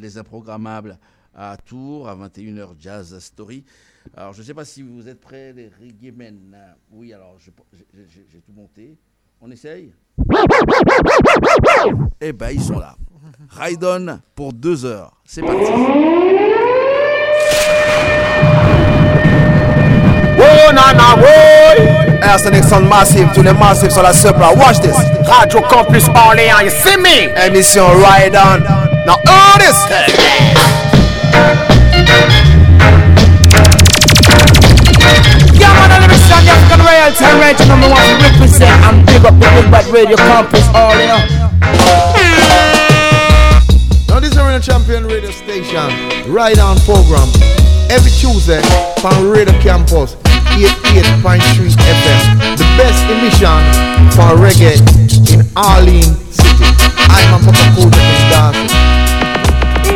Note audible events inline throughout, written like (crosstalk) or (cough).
les improgrammables à Tours, à 21h Jazz Story. Alors, je ne sais pas si vous êtes prêts, les reggae men. Oui, alors, j'ai tout monté. On essaye? Eh ben, ils sont là. Ride on pour deux heures. C'est parti. Oh, nana, the next one massive to the massive sur la supra. Watch this. Radio Campus Orléans, you see me? Émission Ride On. Now earn this. Yeah, man, let me stand the African royalty and right number one to represent and big up the Big Bad Radio Campus all in. Now this is a champion radio station, Ride On program. Every Tuesday from Radio Campus, 88.3 FM. The best emission for reggae in Orleans City. I'm a Papa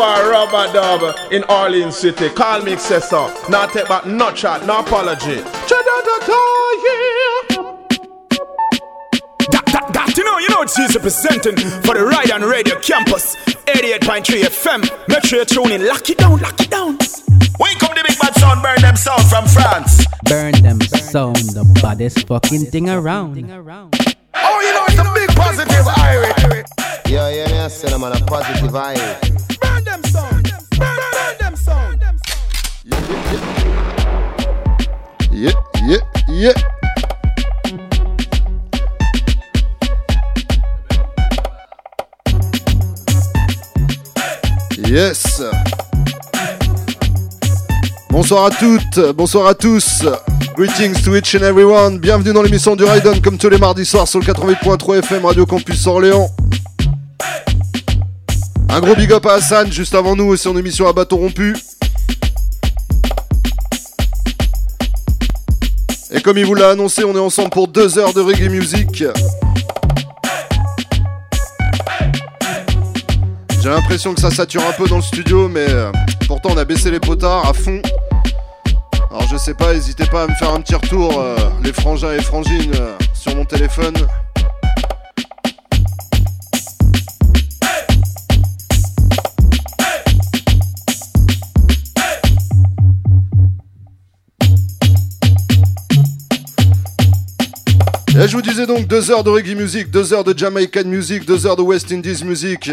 for Rubber Dub in Orleans City. Call me Excessor. Not take back, not chat, no apology. Got to know, you know, it's presenting for the Ride on Radio Campus 88.3 FM. Make sure you tune in. Lock it down, lock it down. Wake up the big bad sound, burn them sound from France. Burn them sound, the baddest fucking thing around. Oh, you know it's a big positive irie. Yeah, yeah, yeah, say I'm on a positive irie. Yes. Bonsoir à toutes, bonsoir à tous. Greetings to each and everyone. Bienvenue dans l'émission du Raiden comme tous les mardis soirs sur le 88.3 FM Radio Campus Orléans. Un gros big up à Hassan juste avant nous aussi en émission à bâton rompu. Et comme il vous l'a annoncé, on est ensemble pour deux heures de reggae music. J'ai l'impression que ça sature un peu dans le studio, mais euh, pourtant on a baissé les potards à fond. Alors je sais pas, n'hésitez pas à me faire un petit retour, euh, les frangins et frangines, euh, sur mon téléphone. Et je vous disais donc deux heures de reggae music, deux heures de Jamaican music, deux heures de West Indies music.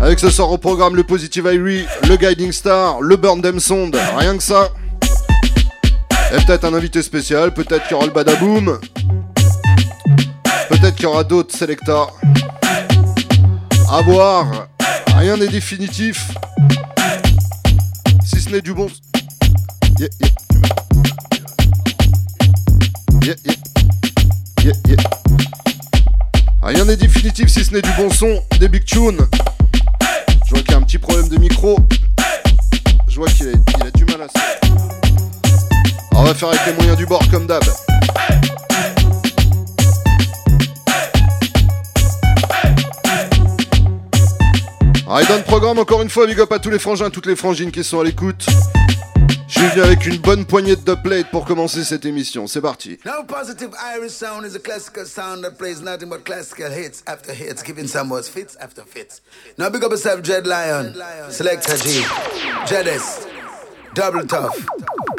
Avec ce soir au programme le Positive Irie, le Guiding Star, le Burn Them Sound, rien que ça. Et peut-être un invité spécial, peut-être qu'il y aura le Badaboom. Peut-être qu'il y aura d'autres Selecta. À voir, rien n'est définitif. Si ce n'est du bon. Rien n'est définitif si ce n'est du bon son, des big tunes. Je vois qu'il y a un petit problème de micro. Je vois qu'il a, du mal à ça. On va faire avec les moyens du bord comme d'hab. Allez, dans le programme, encore une fois, big up à tous les frangins, toutes les frangines qui sont à l'écoute. Je suis venu avec une bonne poignée de dubplate pour commencer cette émission. C'est parti. Now positive Irish sound is a classical sound that plays nothing but classical hits after hits, giving some words fits after fits. Now big up yourself, Jed Lion, Selector G, Jedis, Double Tough,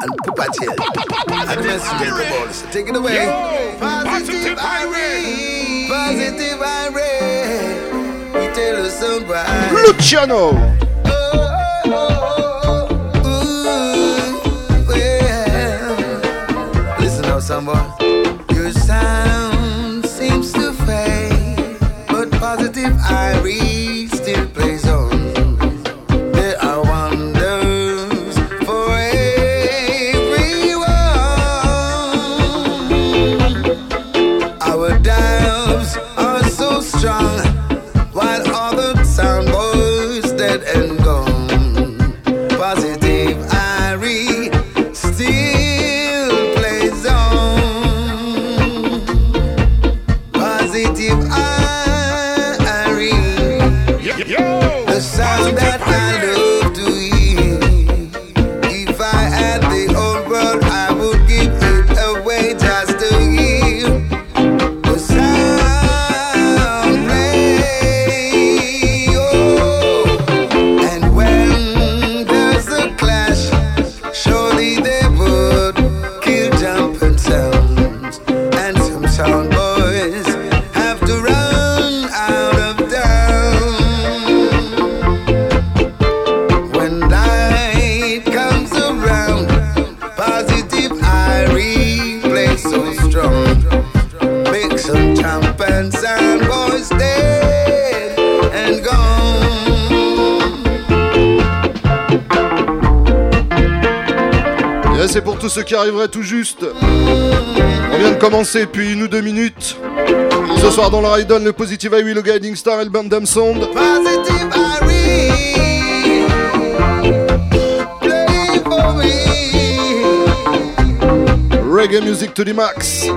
and Pupatil. And balls. Take it away. Positive Irish, positive Irish. We tell us. Luciano. Someone. Your tous ceux qui arriveraient tout juste. On vient de commencer depuis une ou deux minutes. Ce soir dans le Raiden, le Positive I le Guiding Star et le Bandam Sound. Reggae music to the max.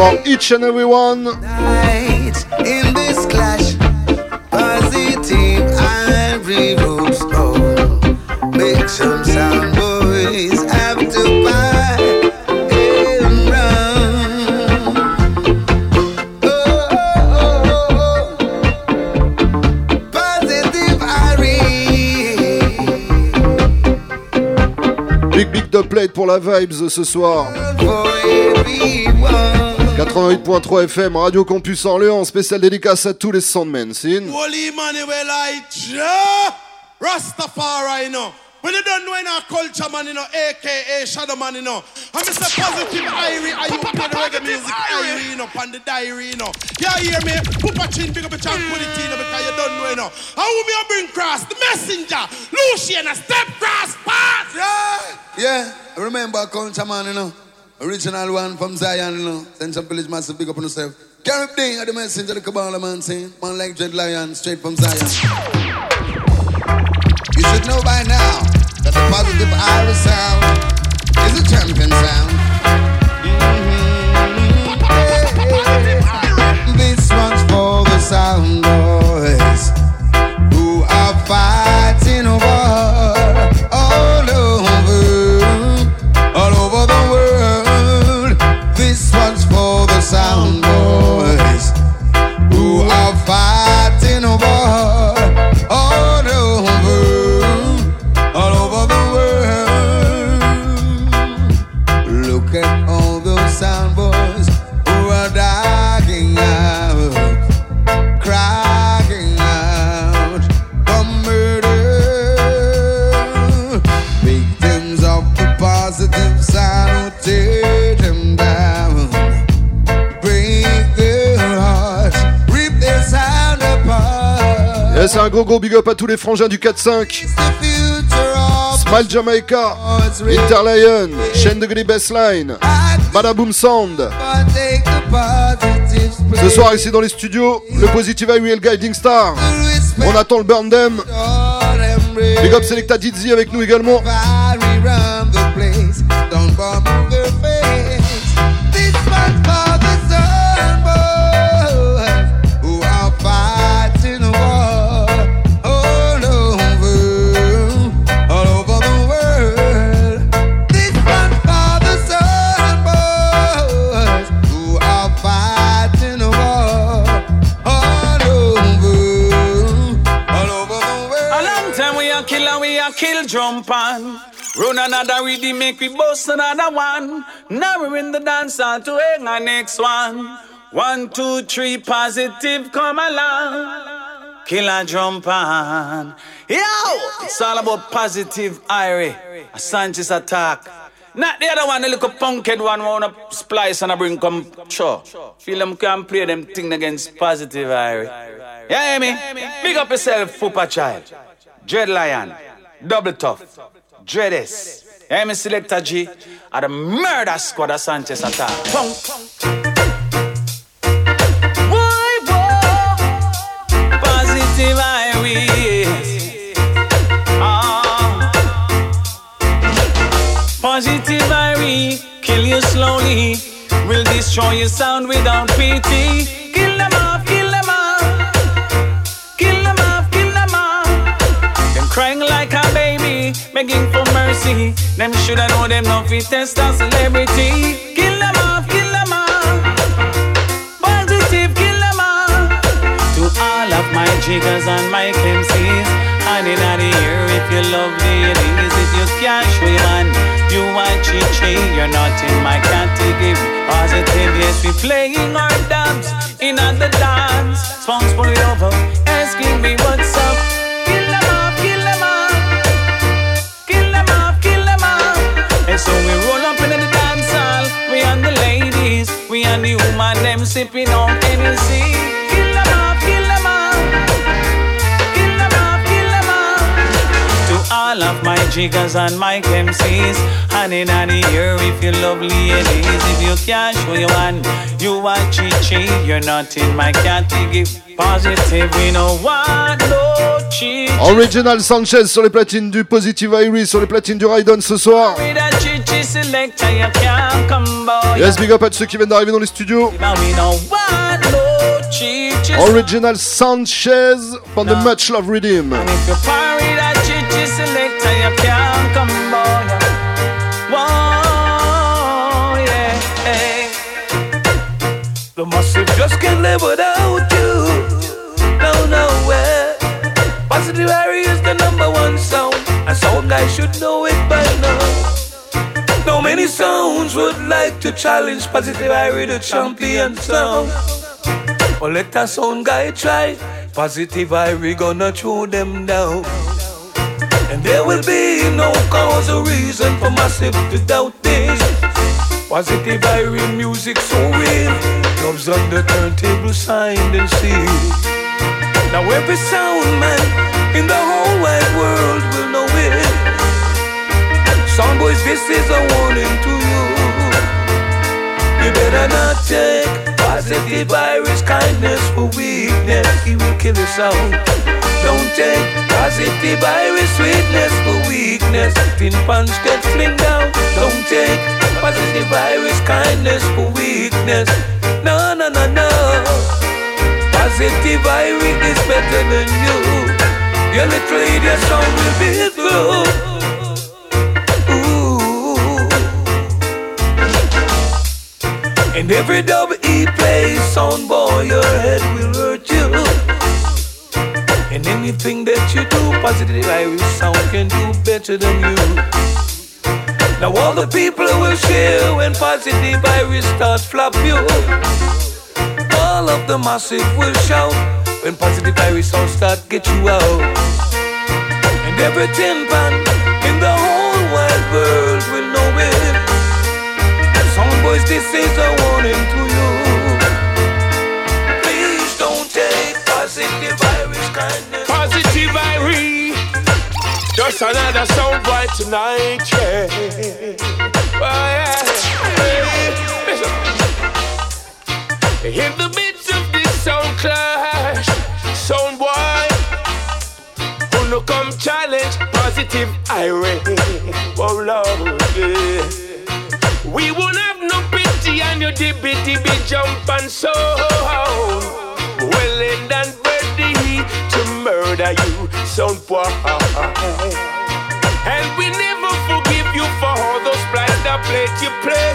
For each and every one. In this clash, positive ivory ropes, oh, make some sound, boys have to buy and run. Oh, oh, oh, positive ivory. Big big de plate pour la vibes ce soir. 88.3 FM, Radio Campus Orléans, spécial dédicace à tous les Soundmen. Sin. Holy Manuel Rastafari, you know. When you don't know in our culture, man, you know, aka Shadow Man, you know. I'm Mr. Positive Irie, are you play the reggae music, Irie, you know, on the diary, you know. Yeah, hear me? Put a chin, pick up a chance, put it in, because you don't know, you know. How will me bring cross? The messenger, Lucian, a step cross, pass, yeah. Yeah, remember culture, man, you know. Original one from Zion, you know. Central Village Massive, big up on yourself. Carib at the messenger, the man saying, man like Dread Lion, straight from Zion. You should know by now that the positive Irish sound is a champion sound. Gros gros big up à tous les frangins du 4-5. It's the future of Smile Jamaica, Interlion, de Gris Bassline, Badaboom Sound. Ce soir ici dans les studios, le Positive IWL Guiding Star. On attend le Burn Them. Big up Selecta Dizzy avec nous également. Another rhythm, make we bust another one. Now we're in the dance hall to hang our next one. One, two, three, positive, come along. Kill and jump on. Yo, it's all about positive, Irie. A Sanchez attack. Not the other one, the little punkhead one, wanna splice and I bring come sure. Feel them can play them thing against positive, Irie. Yeah, hear me? Big up yourself, Fupa Child. Dread Lion. Double Tough. Dreadess. Yeah, me Selecta G. At the murder squad of Sanchez attack. Boy, boy. Positive. Ah. Positive. Kill you slowly. Will destroy your sound without pity. Kill them off, crying like a baby, begging for mercy. Them shoulda know them no fit test a celebrity. Kill them off, kill them off. Positive, kill them all. To all of my jiggers and my MCs. And in the if you love ladies, if you cash we man, you are chichi, you're not in my category. Positive, yes, we playing our dance in the dance. Songs over, asking me what's up. So we roll up in the dance hall, we and the ladies, we and the woman, them sipping on Hennessy. all of my jiggers and my MCs. In the ear, if you love ladies, if you can't show your one, you are chichi. You're not in my category. Positive, we know what, no chichi. Original Sanchez sur les platines du Positive Iris, sur les platines du Raiden ce soir. Yes, big up à ceux qui viennent d'arriver dans les studios. Original Sanchez from the Much Love Redeem. The massive just can't live without guys should know it by now. No many sounds would like to challenge Positive Irie, the champion sound. Well, let that sound guy try. Positive Irie gonna throw them down. And there will be no cause or reason for massive to doubt this. Positive Irene music so real. Love's on the turntable signed and sealed. Now every sound man in the whole wide world will know Sound boys, this is a warning to you. You better not take positive Irish kindness for weakness. He will kill us out. Don't take positive Irish sweetness for weakness. Thin punch get fling down. Don't take positive Irish kindness for weakness. No, no, no, no. Positive Irish is better than you. Your little idiot song will be through. And every dub he plays, sound boy, your head will hurt you. And anything that you do, positive Irish sound can do better than you. Now all the people will share when positive Irish starts flop you. All of the massive will shout when positive Irish sound start get you out. And every tin pan in the whole wide world will know it. Boys, this is a warning to you. Please don't take positive Irish kindness. Positive Irie. Just another sound boy tonight, yeah. Oh, yeah. In the midst of this sound clash, sound boy, who no come challenge positive Irie. Oh, Lord, yeah. We won't have no pity on your dibby dibby jump and sound well and ready to murder you, son boy. And we never forgive you for all those blind that played you play.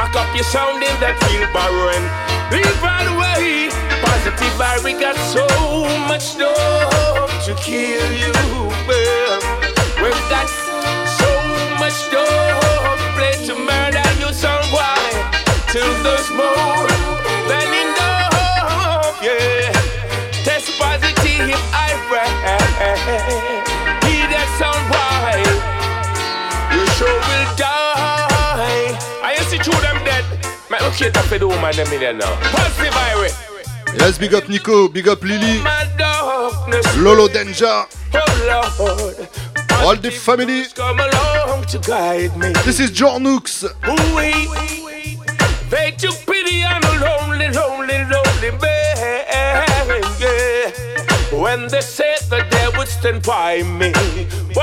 Back up your sound in that field. Leave right away. Positive we got so much love to kill you. Well, we've got so much love to murder you, boy. Till there's more than if I pray. He that sound why you sure will die. I see through them dead. Man, okay, that's for the woman, them in there now. Positive. Yes, big up Nico, big up Lily, Lolo Denja, oh, all the family. This is John Nooks. They took pity on a lonely, lonely, lonely man. Yeah.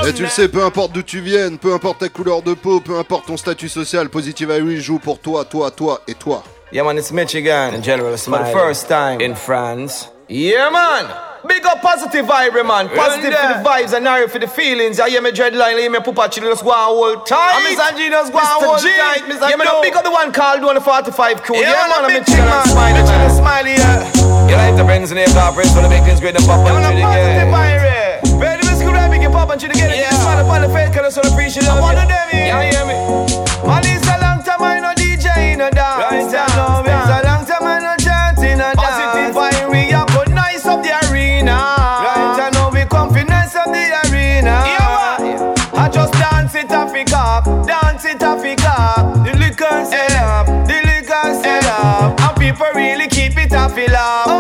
Et tu le sais, peu importe d'où tu viennes, peu importe ta couleur de peau, peu importe ton statut social, Positive Irish joue pour toi, toi, toi et toi. Yeah man, it's Michigan. In general, For the first time in France. Yeah man. Big up positive vibe, eh, man. Positive for the vibes and narrow for the feelings. I hear me dreadline, hear me pupa chill, just go on hold tight. I'm Mr. G, just go on hold tight. Mr. Yeah, man, big up the one called 145 crew. Yeah, yeah man, I'm Michigan and smiley, man. Smiley, yeah. You like the Benz and the car press for the big things great and pop and shit again. Ready, Miss Good Big pop and shit again. Yeah. Man upon the fake color, so appreciate love. One of them, yeah, hear me. Man, it off the cock, dance it off the cock. The liquor set up, the liquor set up, and people really keep it off the love.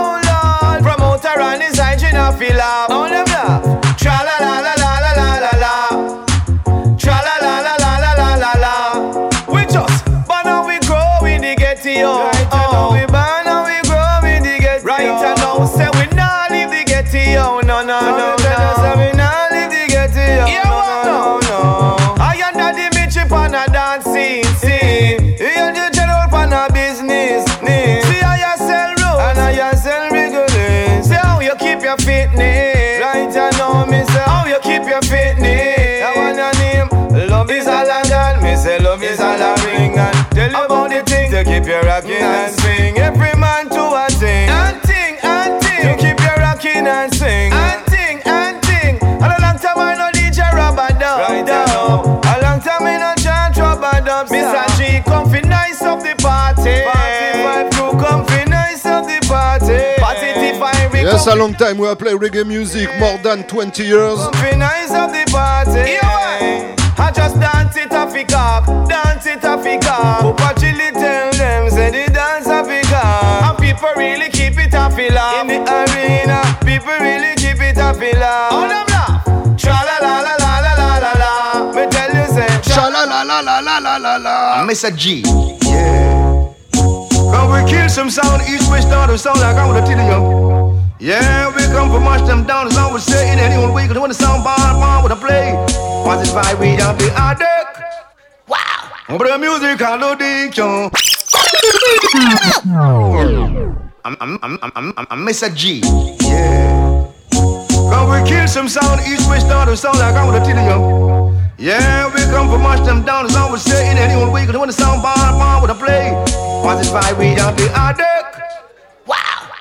Say love is all I ring and tell you about the things to keep you rocking and swing. Every man to a thing and ting and ting to keep you rocking and swing and ting and ting. And a long time I know DJ rubber dub. Right now, a long time I know chant rubber dub. Mr. G, come fi nice up the party. Party five crew, come fi nice up the party. Positive vibe. Yes, a long time we have played reggae music, more than 20 years. Be nice of the party. I just dance it off the cock, dance it off the cock. Papa Chili tell them, say the dance off the cock. And people really keep it off laugh. In the arena, people really keep it off laugh. All them laugh. Tra la la la la la la la la. Me tell you say, Sha la la la la la la la la. Mr. G. Yeah. Come we kill some sound, east west to sound like I wanna tell you. Yeah, we come for march them down, as I was saying, anyone we could when the sound bar, bar with a play. Vibe we have the addict? Wow. But the music the yo. I'm, I'm, I'm, I'm, I'm, I'm Mr. G. Yeah. Come we kill some sound, east west down to sound like I wanna tell you. Yeah, we come for march them down, as I was saying, anyone we could when the sound bar, bar with a play. Vibe we have the addict?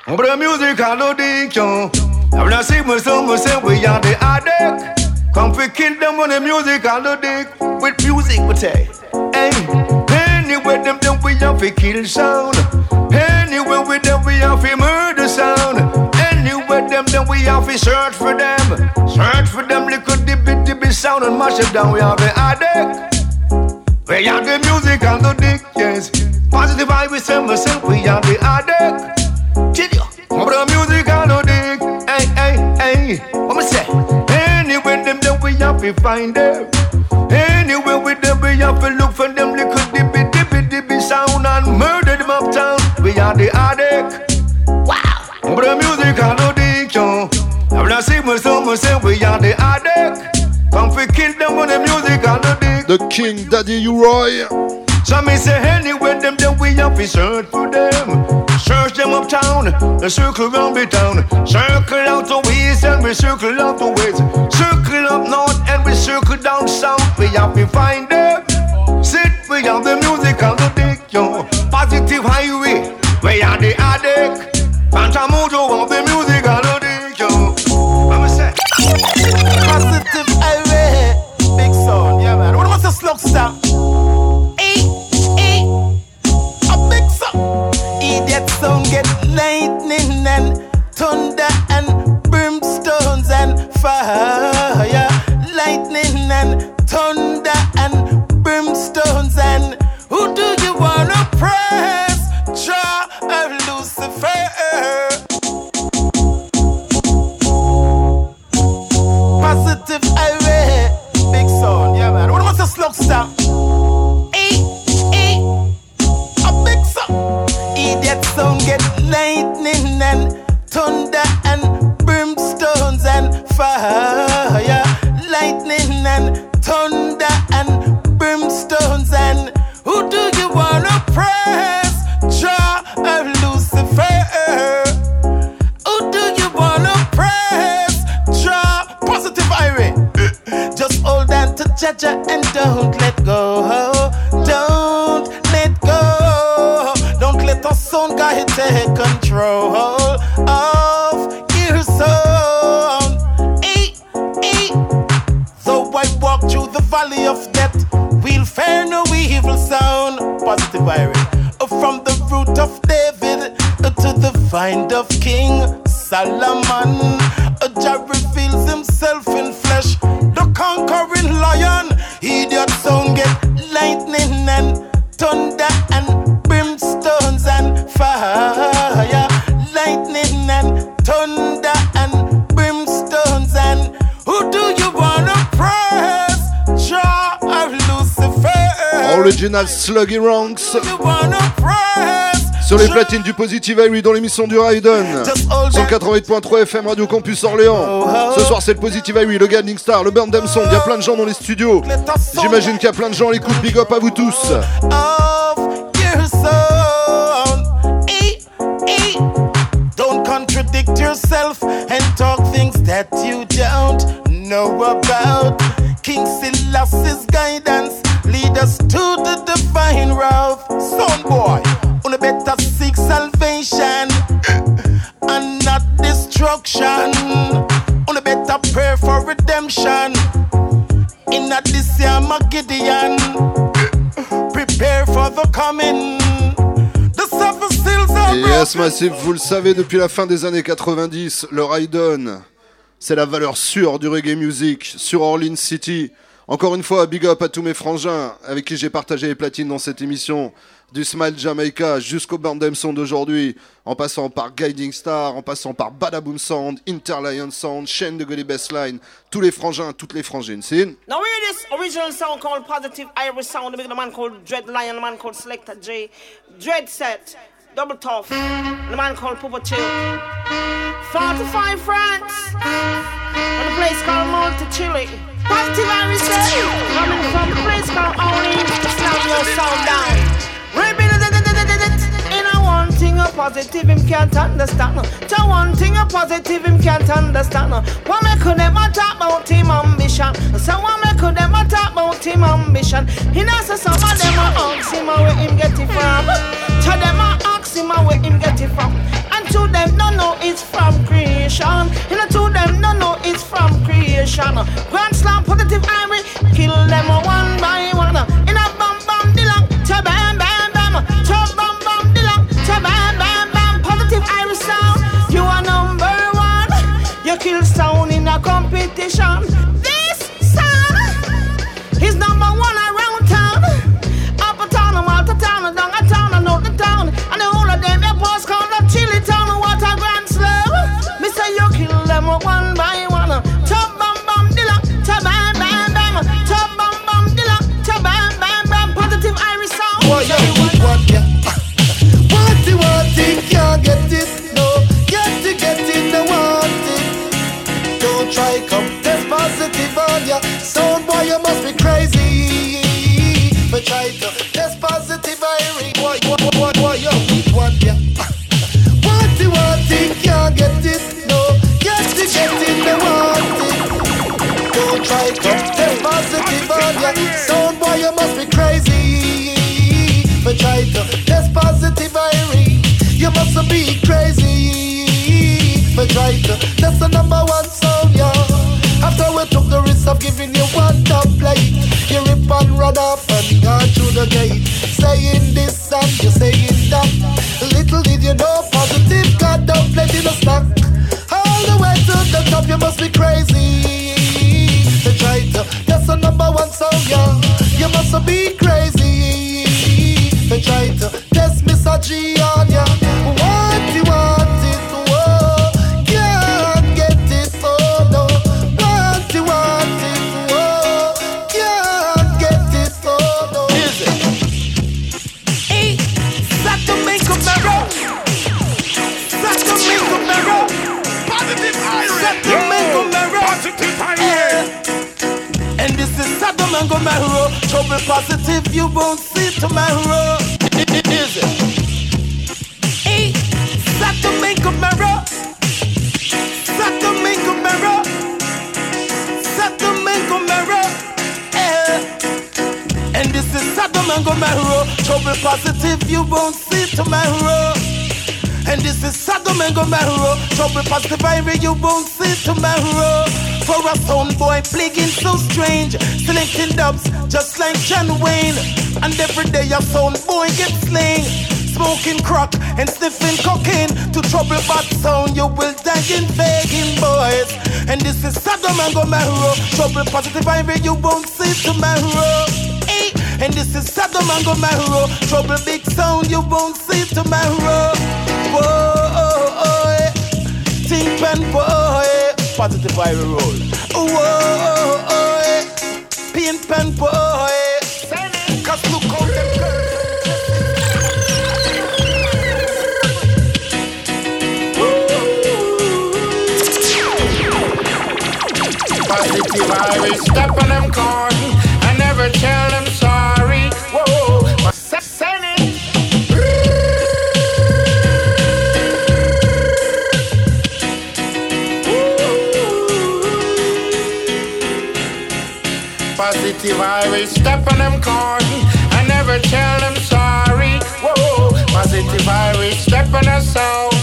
But the music know the yo. I'm not saying my son, my son, we are the addict. Come for them on the music I know the with music we say. Hey, anyway them them we have to kill sound. Anyway with them we have to murder sound. Anyway them them we have to search for them. Search for them little dippy dippy sound and mash it down. We have the addict. We are the music and the dick, yes. Positive vibe, we we say, we are the addict. Chill you. But the music and the dick, hey, hey, hey. What me say? Anyway, them, them, we have to find them. Anyway, with them, we have to look for them little dippy, dippy, dippy sound and murder them uptown. We are the addict. Wow. But the music and the dick, yo. I'm not saying, we say, we say, we are the addict. Come for kill them with the music and the dick. The King Daddy U-Roy. So me say anyway them then we have to search for them Search them uptown, and circle round the town Circle out the west and we circle out the west Circle up north and we circle down south. We have to find them Sit, we have the music and the dick, yo. Positive highway, we are the addict. Phantomoto of the music and the dick, yo. I'ma say. Positive Sluggy Ranks. Sur les platines du Positive Irie dans l'émission du Raiden. Sur 88.3 FM Radio Campus Orléans. Ce soir c'est le Positive Irie, le Guiding Star, le Burn Them Song. Il y a plein de gens dans les studios. J'imagine qu'il y a plein de gens à l'écoute. Big up à vous tous. Massive, vous le savez depuis la fin des années 90, le Raiden, c'est la valeur sûre du reggae music sur Orleans City. Encore une fois, big up à tous mes frangins avec qui j'ai partagé les platines dans cette émission. Du Smile Jamaica jusqu'au Sound d'aujourd'hui, en passant par Guiding Star, en passant par Badaboom Sound, Interlion Sound, Shane de Gully Bassline, tous les frangins, toutes les frangines. C'est Now this original sound called Positive Irish Sound, man called Dread Lion, the man called Selector J, Dread Set, Double Tough, And a man called Papa Chill. 45 France, and a place called Monte Chile. Positive Irish coming from a place called Orleans, slam your sound down. In a one thing a positive him can't understand. To one thing a positive him can't understand. What make them a talk about him ambition? So what make them a talk about him ambition? He knows some of them a ask him where him get it from. To them a ask him where him get it from. And to them no know it's from creation. You know, to them no know it's from creation. Grand slam positive ivory, kill them one by one. In a bam bam dilang, cha bam bam bam, cha bam bam dilang, cha bam bam bam. Positive Irish sound, you are number one. You kill sound in a competition. Boy, boy, boy, (laughs) you want ya? Want it, can't get it. No, get it, get it, no want it. Don't come test positive on ya. Sound boy, you must be crazy. But try to test positive, Irie. You must be crazy. But try to test the number one sound, yeah. After we took the risk of giving you one top plate, you rip and run off and go through the gate. Saying this crazy. They try to, that's the number one song, yeah. You must be crazy. They try to test Mr. G on ya. Want tomorrow. Is it? Hey, Sodom and Gomorrah. Sodom and Gomorrah. Sodom and Gomorrah. And this is and Gomorrah. Trouble positive, you won't see tomorrow. And this is Sodom and. Trouble positive Irie, you won't see tomorrow. For a sound boy plaguing so strange, selecting dubs just like John Wayne. And every day a sound boy gets slain. Smoking crack and sniffing cocaine to trouble bad sound, you will die in begging boys. And this is Sodom and Gomorrah. Trouble positive Irie, you won't see tomorrow. Hey. And this is Sodom and Gomorrah. Trouble big sound, you won't see tomorrow. Whoa, oh, Think and boy. Positive viral roll. Whoa, oh, oh, Paint pen boy. Positive Irish, step on them corn. I never tell them sorry. Whoa, send it. Positive Irish, step on them corn. I never tell them sorry. Whoa, positive Irish, step on a sound.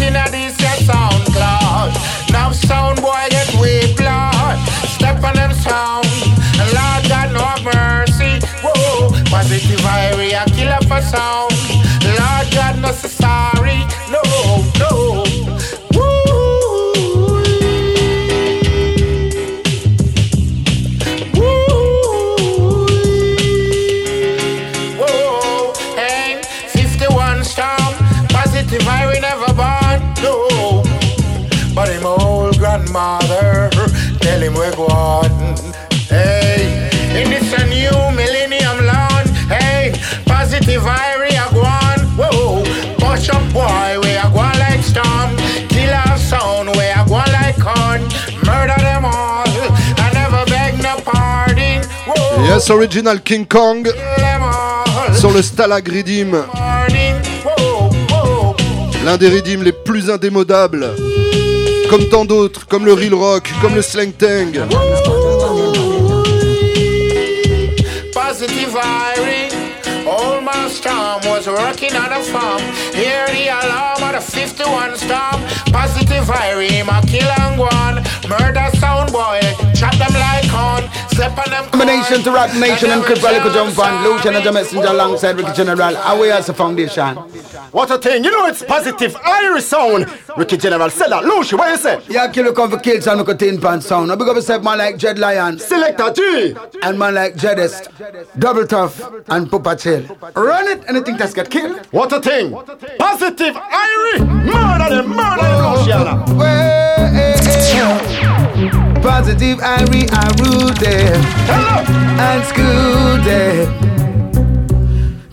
In a this your SoundCloud. Now sound boy get way blood. Step on them sound. Lord God no mercy. Whoa, positive Irish a killer for sound. Yes, Original King Kong sur le Stalag Redeem, l'un des Redeem les plus indémodables. Comme tant d'autres, comme le Real Rock, comme le Slang Tang. Positive. Old man Storm was working on a farm. Hear the alarm of the 51 storm. Positive Irie, my kill and one. Murder sound boy, Combination to Rock Nation and Crip Rally could jump on. Lucian and the messenger alongside Ricky General. Away as a foundation. What a thing, you know it's positive Irish sound. Ricky General said that. Lucy, what you say? Yeah, kill come for kids and look at tin pan sound. Now big up yourself, man like Dread Lion. Selector G. And man like Jedest. Double Tough and Pupa Chill. Run it, anything that's get killed. What a thing. Positive Irish. Murder them, murder them, Luciana. Positive Irie, I root them and school them.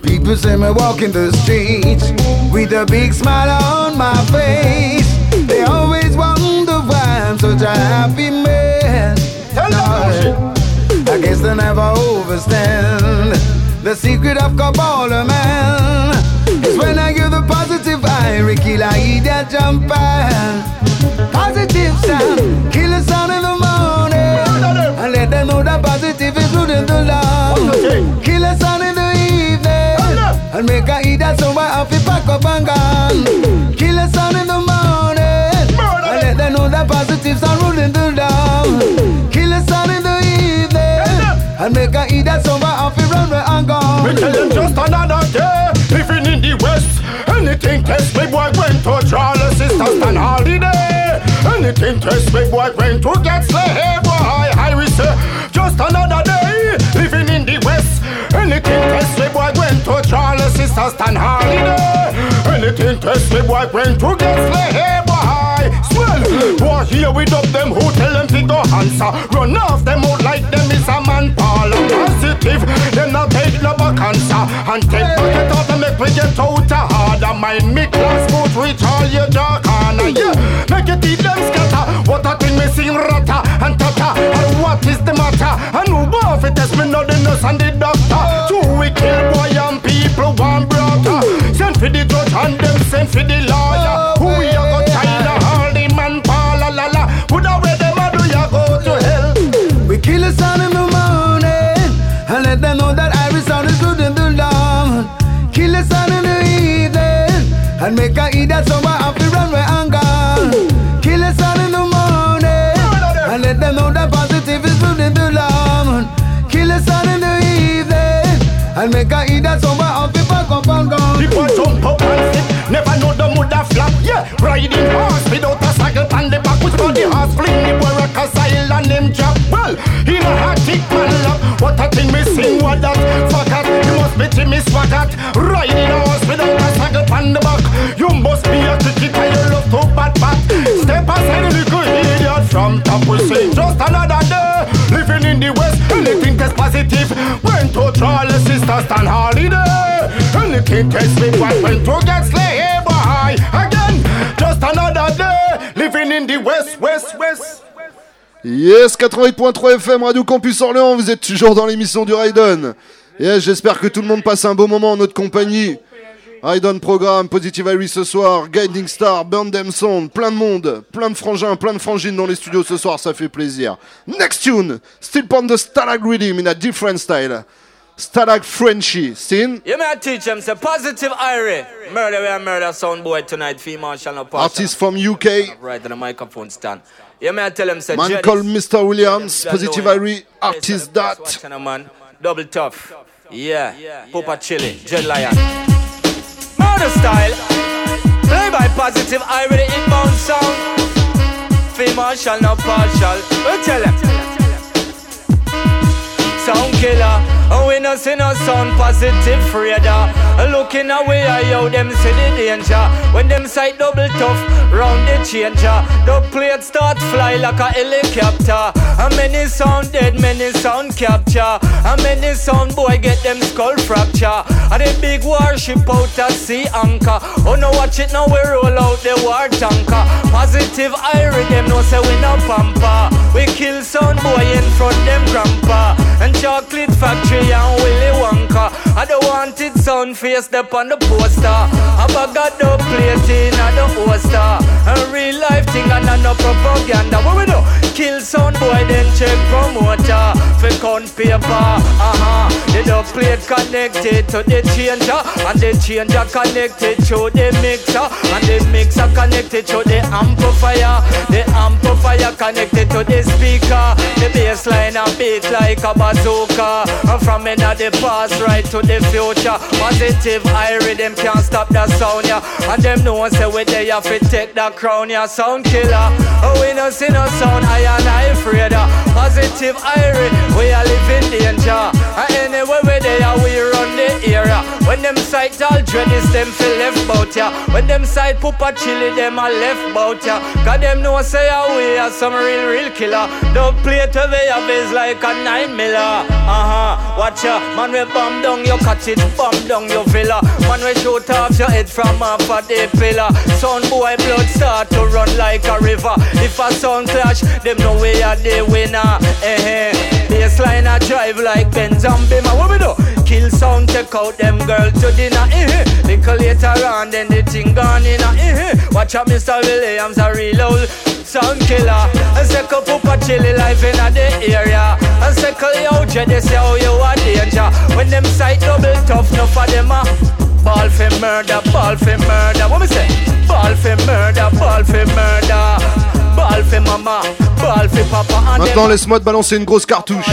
People say me walking the streets with a big smile on my face. They always wonder why I'm such a happy man. Lord, I guess they never overstand the secret of Kabbalah man. Is when I give the positive I eat that jump Positive sound, and make I eat that somewhere off the pack up and gone. Kill the sound in the morning, and let them know that positive sound ruling the Lord. Kill the sound in the evening, and make I eat that somewhere off the runway and gone. We tell them just another day, living in the West. Anything test me boy went to draw the sisters and holiday. Anything test me boy went to get slave boy. I will say just another day, living in the West. Anything test me boy the sisters and holiday. Anything test me boy went to get slave boy. Swell, boy here we up them who tell them to go answer. Run off them out like them is a man Paul. Positive, them not take no back answer. And take bucket out and make we get out a harder mind. Me class boot reach all your dark corner. Yeah, make it eat them scatter. What a thing me sing rata and tata. And what is the matter? And who want it test me know the nurse and the doctor. Two we kill boy and people one brother. Send for the judge and them send for the lawyer. Oh, Who we a riding horse without a saddle on the back. Which body horse fling the boy rock a silent name drop. Well, he no hot tick man love. What a thing me sing what that? Fuck that, you must be Jimmy Swagger. Riding horse without a saddle on the back. You must be a cricket and you love to bat bat. Step aside, little idiot. From top we say just another day. Living in the west, anything that's positive. Went to try the sisters stand holiday. Anything test me what went to get slay boy. Yes, 88.3 FM, Radio Campus Orléans, vous êtes toujours dans l'émission du Raiden. Yes, j'espère que tout le monde passe un beau moment en notre compagnie. Raiden Programme, Positive Iris ce soir, Guiding Star, Burn Them Sound, plein de monde, plein de frangins, plein de frangines dans les studios ce soir, ça fait plaisir. Next tune, still on the Stalag Rhythm in a different style. Stalag Frenchy, sin. You may teach them, say positive Irie. Murder, we are murder sound boy tonight, female shall not pass. Artist from UK, Right on the microphone stand. You may tell him, say man Jedi- called Mr. Williams, Positive Yes, Irie, artist that. Watching man, double tough. Yeah, Papa Chili, Dread Lion. Murder style. Play by positive Irie, the inbound sound. Female shall not partial. We tell them. Sound killer, and we no see no sound positive radar. Looking away, I how them see the danger. When them sight double tough, round the changer. The plate start fly like a helicopter. And many sound dead, many sound capture. And many sound boy get them skull fracture. And the big warship out at sea anchor. Oh no, watch it now, we roll out the war tanker. Positive iron, them no say we no pamper. We kill sound boy in front them grandpa. And chocolate factory and Willy Wonka. I don't want it sound face up on the poster. I bag a plate in a the poster. A real life thing and a no propaganda. What we do? Kill sound boy then check promoter. For count paper. Uh-huh. The dub plate connected to the changer. And the changer connected to the mixer. And the mixer connected to the amplifier. The amplifier connected to the speaker. The bass line and beat like a bazooka. And from in the past right to the future. Positive irie, them can't stop the sound, yeah. And them no one say we there have to take the crown, yeah. Sound killer. Oh, we no see no sound, I and I afraid. yeah. Positive irie, we are living danger. And anyway we there, we run the area. When them sight all dread is them feel left bout, yeah. When them sight Papa Chili, them a left bout, yeah. Cause them know say ah, we are some real, real killer. Don't play to the is like a nine miller. Uh-huh. Watch ya, man we bomb down your cottage, bomb down your villa. Man we shoot off your head from off of the pillar. Sound boy blood start to run like a river. If a sound clash, them know we are the winner. Eh eh. Bassline a drive like Benz and Bimmer. What we do? Kill sound, take out them girl to dinner. Eh eh. Little later on, then the thing gone in. Eh eh. Watch out, Mr. Williams a real old sound killer. And second Papa chilly life in the area. And second yo, they say how you are danger. When them sight double tough, no for them a ball for murder, ball for murder. What me say? Ball for murder, ball for murder. Papa. Maintenant, laisse-moi te balancer une grosse cartouche.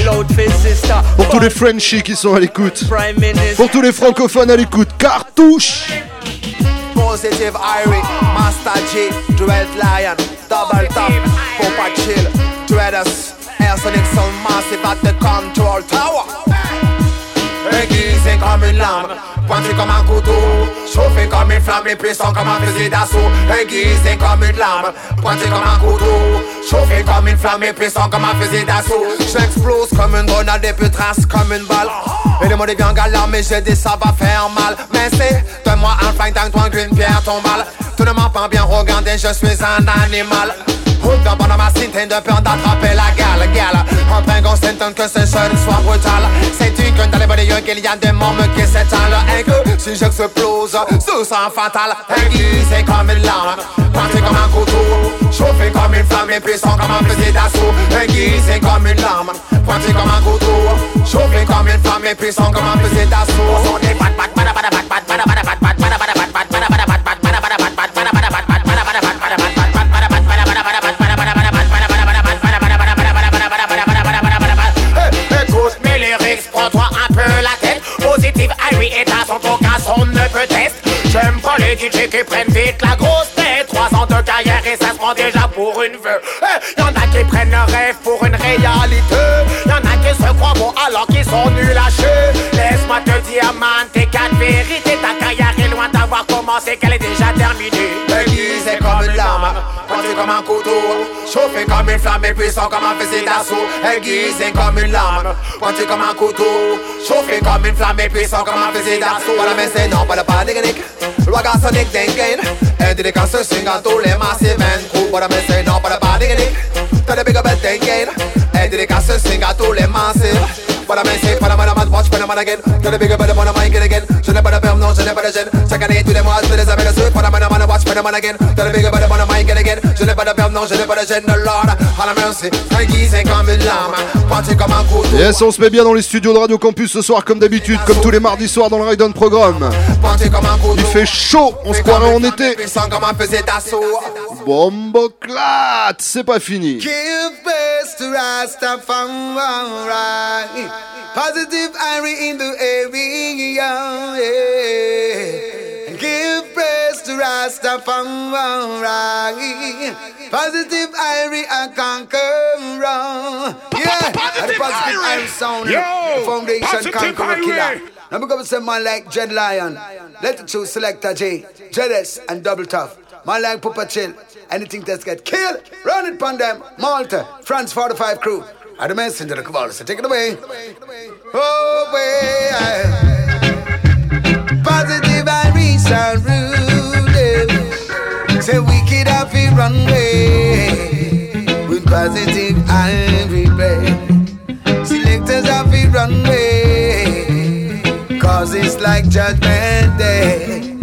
Pour tous les Frenchies qui sont à l'écoute. Pour tous les francophones à l'écoute. Cartouche Positive Irie, Master G, Dread Lion, Double Top, Papa Chill, Dreaders, Arsenic Sound Massive at the Control Tower. Aiguisé comme une lame, pointu comme un couteau, chauffé comme une flamme et puissant comme un fusil d'assaut. Aiguisé comme une lame, pointu comme un couteau, chauffé comme une flamme et puissant comme un fusil d'assaut. J'explose comme une grenade et puis trace comme une balle. Et le monde est bien galère, mais j'ai dit ça va faire mal. Mais c'est, donne-moi un flingue, donne-toi une pierre, ton balle. Tout ne m'a pas bien regardé, je suis un animal. Route dans ma cité de peur d'attraper la gale, gale. En que ce soit brutal. Sais-tu que dans les bonnes qu'il y a des membres qui s'étalent Et que si j'explose, ce sera fatal. Aiguisé comme une lame, pointé comme un couteau. Chauffé comme une flamme et puissant comme un fusil d'assaut. Aiguisé comme une lame, pointé comme un couteau. Chauffé comme une flamme et comme un fusil d'assaut. On est pat pat pat pat pat pat pat pat pat pat pat pat pat fruits et ta en son ne peut test. J'aime pas les DJ qui prennent vite la grosse tête. 300 de carrière et ça se prend déjà pour une vœu. Y'en a qui prennent un rêve pour une réalité. Y'en a qui se croient bons alors qu'ils sont nuls à chier. Laisse-moi te dire, man, tes quatre vérités. Ta carrière est loin d'avoir commencé, qu'elle est déjà terminée. Pointé comme un couteau. Chauffé comme une flamme et puissant comme un fusil d'assaut. Aiguisé comme une lame, pointé comme un couteau. Chauffé comme une flamme et puissant comme un fusil d'assaut. Voilà, mais c'est non, pas de panique. Ragassonic thinking. Et dédicace swing à tous les massives men. Cool, voilà, mais c'est non, pas de panique. T'as des big up thinking. Et dédicace swing à tous les massives. Voilà, mais c'est pas la madame, watch, pas la madame again. T'as des big up de mon mic again. Je n'ai pas de perm, non, je n'ai pas de gêne. Chaque année, tous les mois, je les avais le suite. Pas la madame, watch, pas la madame again. T'as des big up de mon mic again. Je n'ai pas de perm, non, je n'ai pas de gêne. Lord, à la merci. Aiguisé comme une lame. Pointé comme un couteau. Yes, on se met bien dans les studios de Radio Campus ce soir, comme d'habitude, comme tous les mardis soirs dans le Ride On Programme. Il fait chaud, on se croirait en été. Puissant comme un fusil d'assaut. Bomboclate, c'est pas fini. Give best to Rastafari. Positive Irie in the area. Give praise to Rastafari. Positive Irie and conquer wrong. Yeah. Positive the Irie. Irie sound. Yo, the foundation Positive conqueror Irie. killer. Now because some man like Dread Lion. Let the two selector J, Jedes and Double Tough. Man like Pupa Chill. Anything that's get killed, run it upon them. Malta, France 45 crew. I the messenger of Kabbalah, so take it away. Oh, way. Positive Irie and rude. Say wicked it runway. With positive Irie play. Selectors it runway. Cause it's like judgment day.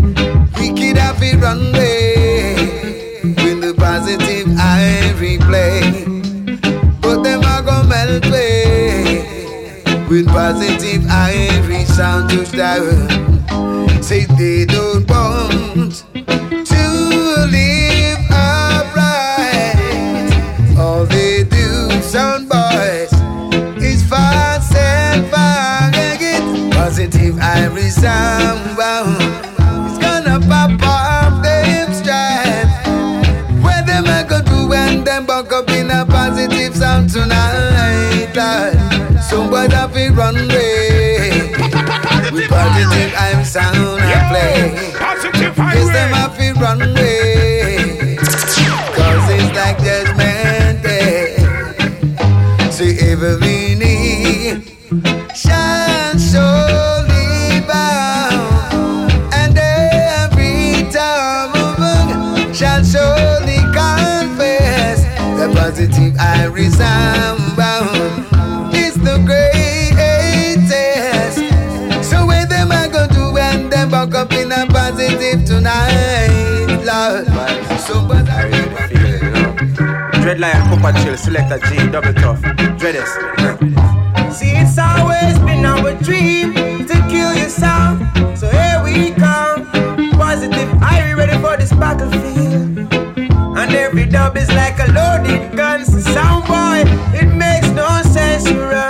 Wicked off it runway. Positive Irie sound to style. Say they don't want to live upright. All they do, sound boys, is fast and forget. Positive Irie sound bound. It's gonna pop off them stripes. Where them I go do when them up in a positive sound tonight, Lord. Some boys have to run away. With positive I'm sound I play. Yes, them to run away. Cause it's like judgment day. See every knee shall surely bow. And every shall surely confess the positive I resound Dread Lion, Papa Chill, Selector G, Double Tough, Dreadest. See, it's always been our dream to kill your sound. So here we come. Positive, are you ready for this battlefield? And every dub is like a loaded gun. So sound it makes no sense you run.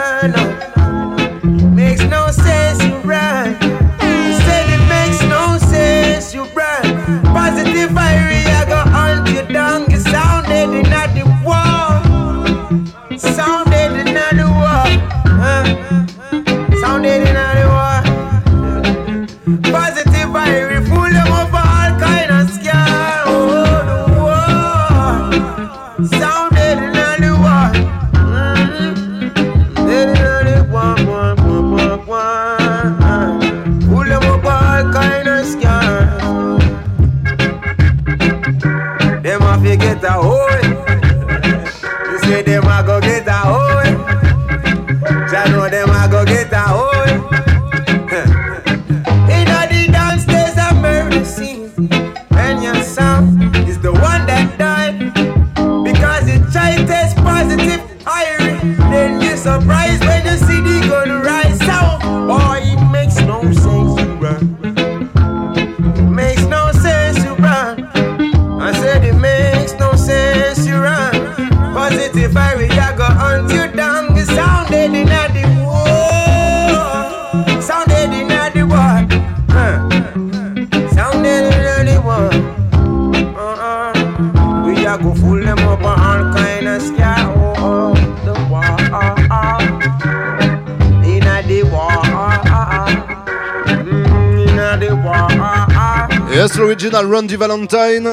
Randy Valentine.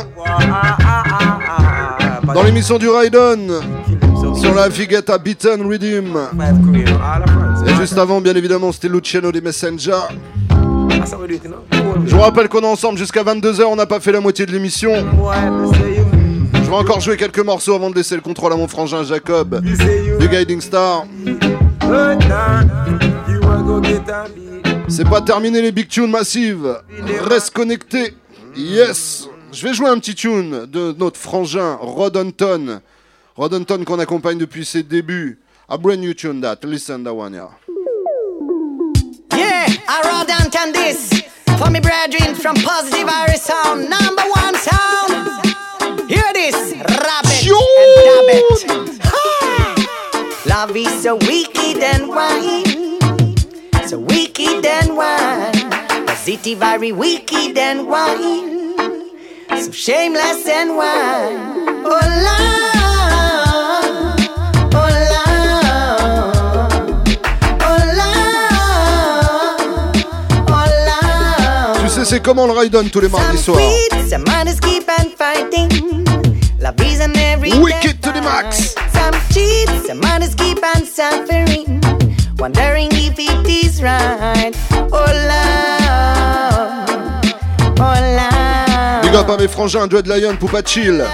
Dans l'émission du Raiden. Sur la Figata Beaten Redeem. Et juste avant, bien évidemment, c'était Luciano des Messenger. Je vous rappelle qu'on est ensemble jusqu'à 22h, on n'a pas fait la moitié de l'émission. Je vais encore jouer quelques morceaux avant de laisser le contrôle à mon frangin Jacob du Guiding Star. C'est pas terminé les big tunes massives. Reste connecté. Yes. Je vais jouer un petit tune de notre frangin Rod Hunton. Rod Hunton qu'on accompagne depuis ses débuts. A brand new tune that. Listen that one, yeah. Yeah, I Rod Hunton this. For me brethren from Positive Irish Sound. Number one sound. Hear this. Rabbit and Dabbit. Love is so wicked and wine. So wicked and wine. Positive very wicked and wine. So shameless and wine. Oh Lord. C'est comment le Raiden tous les mardis soirs. Love Wicked to the max. Some cheat, some others keep on suffering. Wondering if it is right. Oh Lord. Big up à mes frangins Dread Lion, Poupa Chill.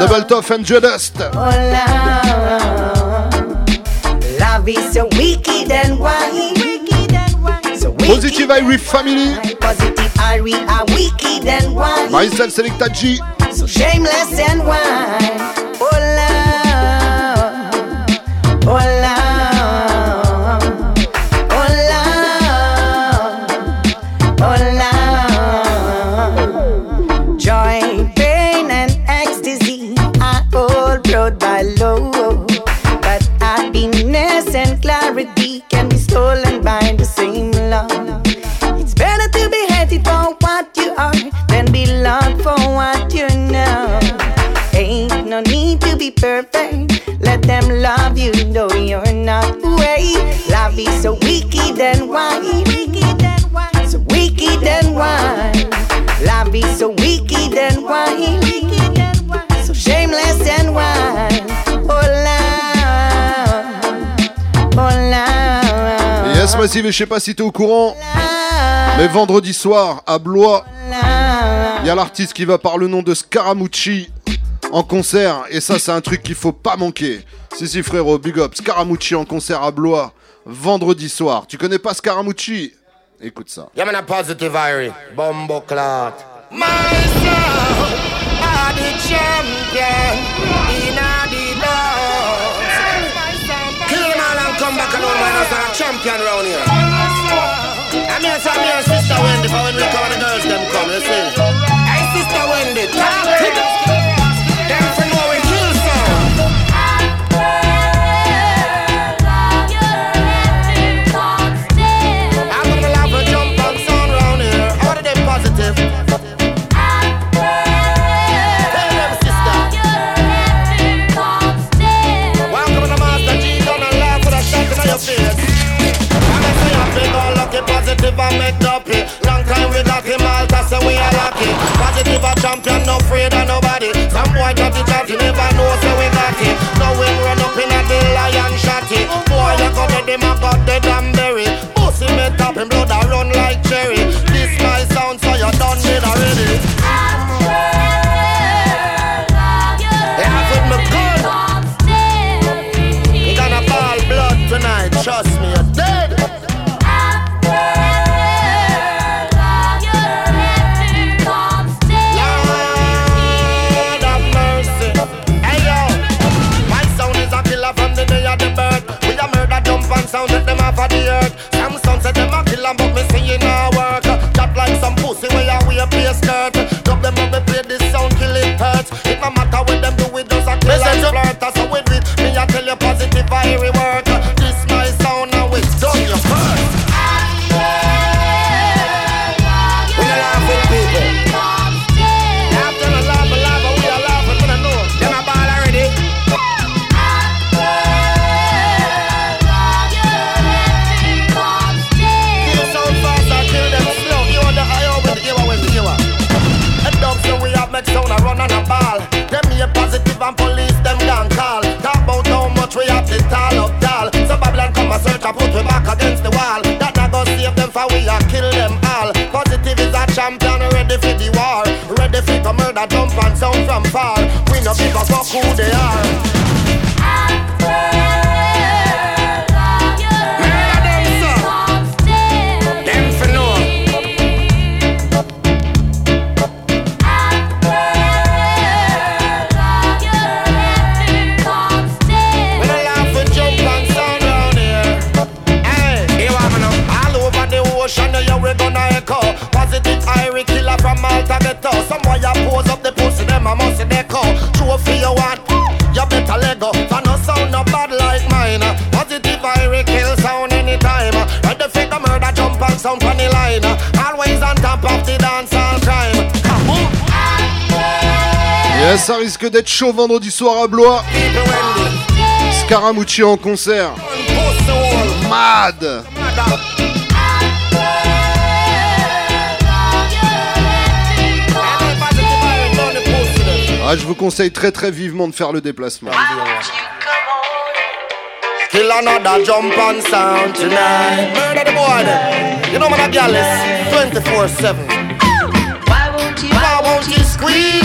Double Tough and Dust. Lord. Love is so wicked and. So Positive Irie Family. Positive Irie are wicked and. Myself Selecta G. So shameless and wide. But happiness and clarity can be stolen by the same love. It's better to be hated for what you are than be loved for what you know. Ain't no need to be perfect. Let them love you though you're not. Way love is so wicked and wide. So wicked and wide. Love is so wicked and wide. So shameless and wide. Massive, et je sais pas si t'es au courant, mais vendredi soir à Blois, il y a l'artiste qui va par le nom de Scaramucci en concert, et ça, c'est un truc qu'il faut pas manquer. Si, si, frérot, big up, Scaramucci en concert à Blois, vendredi soir. Tu connais pas Scaramucci? Écoute ça. Yeah, man, a positive Irie. Clot. Champion Us are champion round here. I'm here, so I'm here, sister Wendy, for when we call the girls, them come, you see. Make dopey. Long time we got him all, that's so we are lucky. Positive a champion, no afraid of nobody. Some boy got it out, you never know, so we got it. Now we run risque d'être chaud vendredi soir à Blois. Scaramucci en concert. Mad. Ah, je vous conseille très très vivement de faire le déplacement. Another jump and sound tonight. Murder the boy You know my gal is 24-7. Why won't you, why won't you squeeze, squeeze?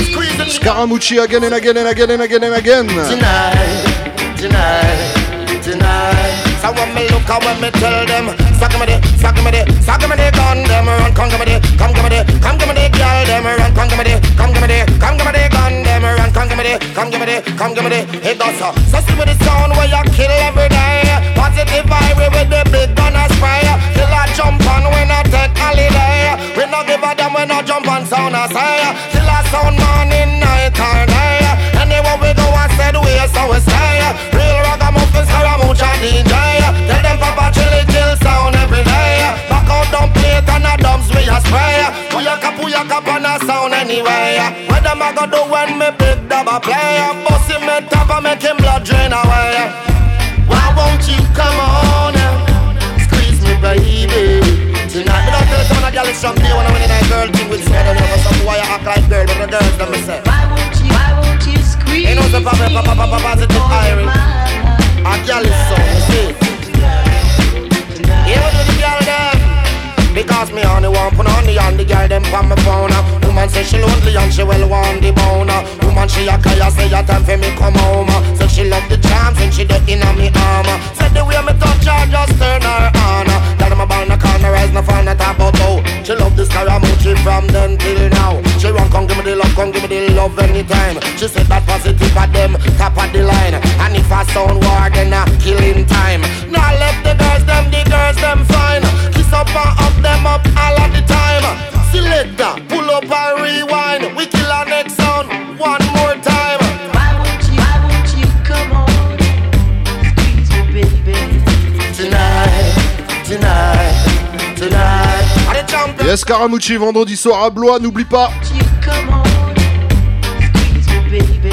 Skarra Mucci again and again and again and again and again. Tonight, tonight, tonight. So when me look and when me tell them, suck me the, suck me the, suck me the gun, them run, come give me the, come give me the, come give me the girl, them run, come give me the, come give me the, come give me the gun, them run, come give me the, come give me the, come give me the. It goes so, so see with the sound where you kill every day. Positive vibe with the big gun and spray. Till I jump on when I take holiday. We no give a damn when I jump on sound I say. I or day. Anywhere we go, I said we are so we stay. Real ragamuffin, Skarra Mucci DJ. Tell them Papa Chili kill sound every day. Back out dumb plate and a dumps we a spray. Puyaka puyaka on a sound anyway. What them a go do when me big double play? Bust him me top and make him blood drain away. Tell some of the girls from day when I'm in that girl thing with sweat and over some boy act like girl, but the girls them me say. Why won't you, why won't you squeeze? Ain't no the papa, papa, papa, positive iron. A girl is so, you see. Yeah, the girl them. Because me only want put on the on the girl them from my phone. Woman say she lonely and she well want the bone. Woman she a cry say a time for me come home. Say she love the charms and she the inna me arm. Said the way me touch her just turn her on. Tell them about the corner rise no fun at about oh. She love the Skarra Mucci from then till now. She run come give me the love, come give me the love anytime. She said that positive at them top of the line. And if I sound war then I killing time. Now left the girls them the girls them fine. Kiss up and up them up all of the time. Selector, pull up and rewind. We kill our next sound one more time. Why won't you, why won't you come on? Squeeze me, baby? Tonight, tonight, tonight. Are the champions? Yes, Scaramucci vendredi soir à Blois, n'oublie pas. Come on, squeeze me, baby?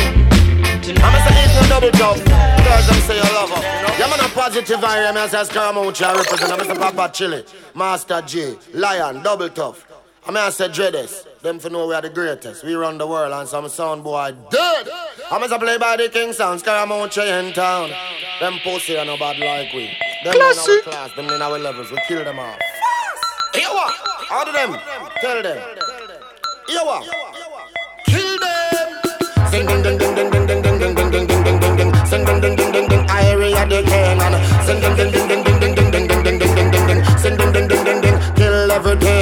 I'm a say it's no double job. Girls them say you love her. Yeah, man, a positive vibe. Me say Scaramucci I represent. I'm Papa Chili, Master J, Lion, Double Tough. I mean, I said Dreadest. Them for know we are the greatest. We run the world and some sound boy dead. I'm a play by the King Sound, Skarra Mucci in town. Them pussy are no bad like we. Them Classic. in our class, them in our levels. We kill them off. Here what? How do them? Tell them. Here what? Kill them. Sing ding ding ding ding ding ding ding ding ding ding ding ding ding ding. Sing ding ding ding ding ding. Irie the king and sing ding ding ding ding ding ding ding ding ding ding ding ding ding ding. Sing ding ding ding ding ding. Kill everything.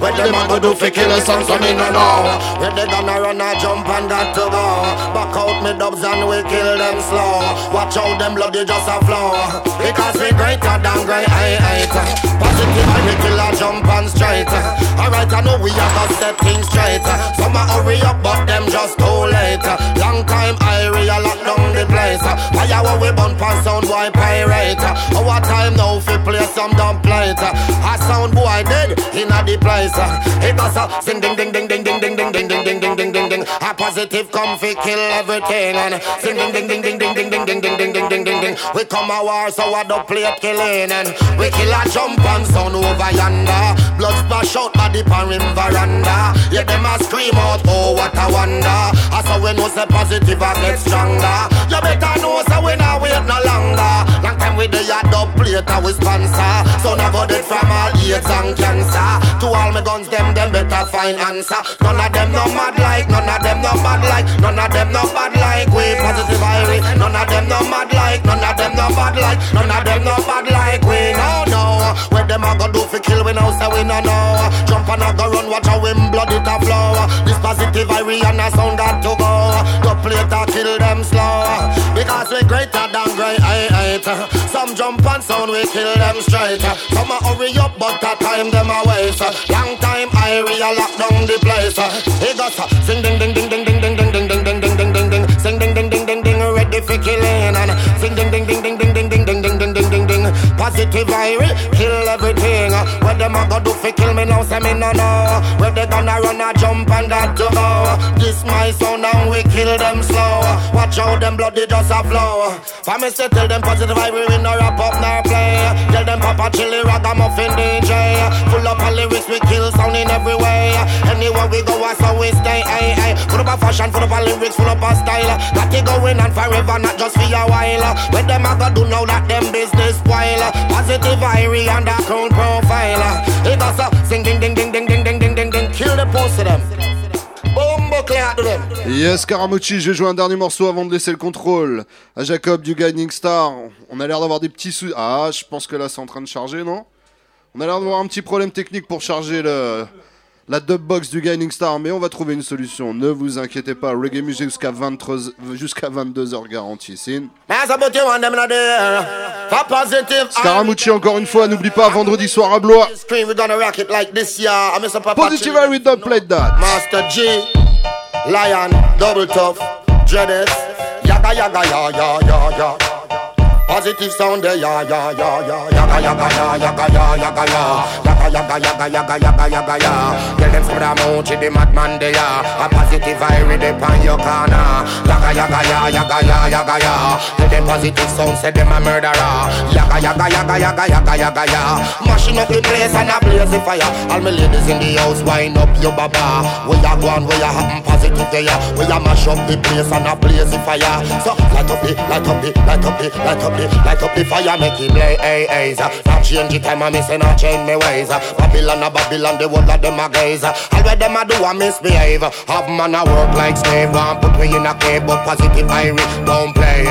What them a go do fi kill? Some some me no know. Where they gonna run a jump and got to go. Back out me dubs and we kill them slow. Watch out them bloody just a flow. Because we greater than great height. Positive and we kill a jump and straight. Alright, I know we have to set things straight. Some a hurry up, but them just too late. Long time I real lock down the place. Fire what we bump and sound boy pirate. Our time now fi play some dumb plate. A sound boy dead inna the place. It goes a sing ding ding ding ding ding ding ding ding ding ding ding ding ding ding. A positive come fi kill everything and sing ding ding ding ding ding ding ding ding ding ding ding ding ding ding. We come a war so I don't play killing and we kill a jump and sound over yonder. Blood splash out body pan rim veranda. Yeah them a scream out oh what a wonder. I saw we know say positive I get stronger. You better know so we not wait no longer. Long time we do ya dub plate later we sponsor. So now go from all AIDS and cancer. To all my guns, them, them better find answer. None of them no mad like, none of them no bad like, none of them no bad like. We positive Irie. None of them no mad like, none of them no bad like, none of them no bad like. We no no. What them a go do for kill we now say we no know. Jump and a go run, watch how him blood it a flow. This positive Irie and a sound got to go. The plate a kill them slow. Because we greater than great height. Some jump and sound we kill them straight. Some a hurry up but a time them a waste. Long time Irie a lock down the place. He got sing ding ding ding ding ding ding ding ding ding ding ding ding ding ding sing ding ding ding ding ding ready for killing and sing ding ding ding ding ding ding ding ding ding ding ding ding positive Irie kill everything. What them a go do for kill me now? Say me no know. Where they gonna run a jump and that to go? This my sound and we kill them slow. Watch out them blood they just a flow. For me say tell them positive Irie we no rap up nor play. Tell them Papa Chili Ragamuffin DJ. Full up lyrics we kill sound in every way. Anywhere we go, I so we stay. Ay, ay. Full up of fashion, full up of lyrics, full up of style. Got it going on forever, not just for a while. What them a go do now that them business spoil? Positive Irie and a crown profile. Yes, Karamochi, je vais jouer un dernier morceau avant de laisser le contrôle à Jacob du Guiding Star. On a l'air d'avoir des petits sous. Ah, je pense que là c'est en train de charger, non? On a l'air d'avoir un petit problème technique pour charger le, la dubbox du Guiding Star, mais on va trouver une solution. Ne vous inquiétez pas, reggae music jusqu'à 23 jusqu'à 22h garantie. Scaramucci, encore une fois, n'oublie pas, vendredi soir à Blois. Positive Irie don't play that. Master G, Lion, Double Tough, Dreadess, Yaga Yaga Ya Ya Ya Ya. Positive sound eh, there, ya ya ya ya yaga yaga ya yaga ya yaga ya yaga yaga yaga yaga yaga yaga ya. Tell them of them the madman there, a positive vibe they on your corner. Yaga yaga ya yaga ya yaga ya. Tell them positive sound say them a murderer. Yaga yaga yaga yaga yaga yaga ya. Mashing up the place and a blaze the fire. All my ladies in the house wind up your baba. Where ya gone, where ya happen positive there. Where ya mash up the place and a blaze the fire. So light up the, light up the, light up the, light up light up the fire, make it blaze. Hey, not change the time, I miss and not change my ways. Babylon, a Babylon, the whole of them a gaze. All where them a do a misbehave. Have man a work like slave, want put me in a cave, but positive Irie don't play.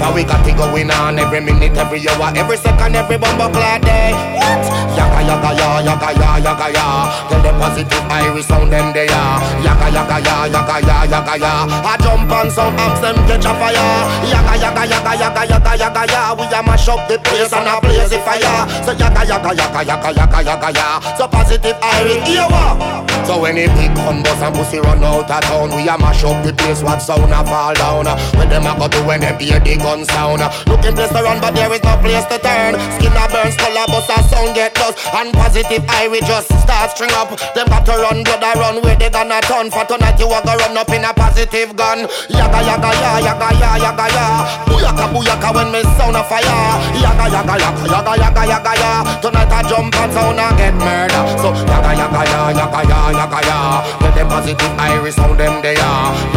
For we got it going on every minute, every hour, every second, every bumble clad day. What? Yaga yaga ya, yaga ya, yaga ya. Tell them positive Irie sound them there. Yaga yaga ya, yaga ya, yaga ya. I jump on some amps, them catch a fire. Yaga yaga yaga yaga yaga yaga ya. We a mash up the place and a blaze the fire. So yaga yaga yaga yaga yaga yaga ya. So positive Irie, what? So when a big gun bust and pussy run out of town, we a mash up the place. What sound a fall down? When them a go do when them hear the gun sound. Looking place to run, but there is no place to turn. Skin a burn, skull a bust, a sound get dust. And positive Irie just start string up. Them got to run, a run. Where they gonna turn for tonight? You a go run up in a positive gun. Yaga yaga ya, yaga ya, yaga ya. Booyaka booyaka when me sound a fire. Yaga yaga yaga yaga yaga yaga ya. Tonight I jump and sound and get murder. So yaga yaga ya, yaga ya, yaga ya. Let them positive Irie sound them there.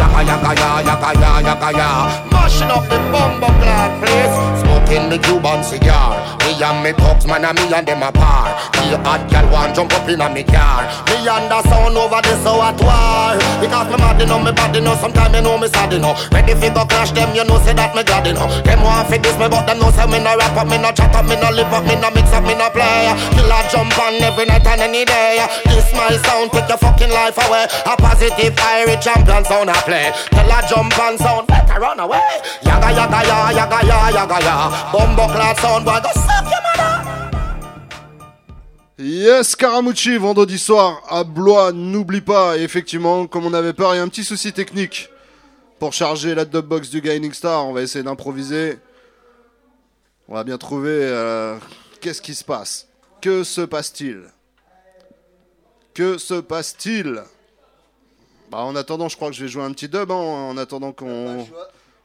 Yaga yaga ya, yaga ya, yaga ya. Mashing up the bumbo clad place. Smoking the Cuban cigar. Me and me thugs, man, and me and them apart. The hot girl want jump up in a me car. Me and the sound over this so at war. Because me mad, you know, me bad, you know. Sometimes you know me sad, you know. Ready fi go crash them, you know, say that me glad, you know. Them want fi this me, but them know say me no rap up, me no chat up, me no lip up, me no mix up, me no play. Killer jump on every night and any day. This my sound, take your fucking life away. A positive Irie champion sound I play. Killer jump on sound, better run away. Yaga yaga ya, yaga ya, yaga ya. Bumbo clad sound, boy, go suck. Yes, Caramucci, vendredi soir à Blois, n'oublie pas, effectivement, comme on avait peur, il y a un petit souci technique pour charger la dubbox du Gaining Star. On va essayer d'improviser. On va bien trouver euh, qu'est-ce qui se passe? Que se passe-t-il? Que se passe-t-il? Bah, En attendant, je crois que je vais jouer un petit dub, hein, en attendant qu'on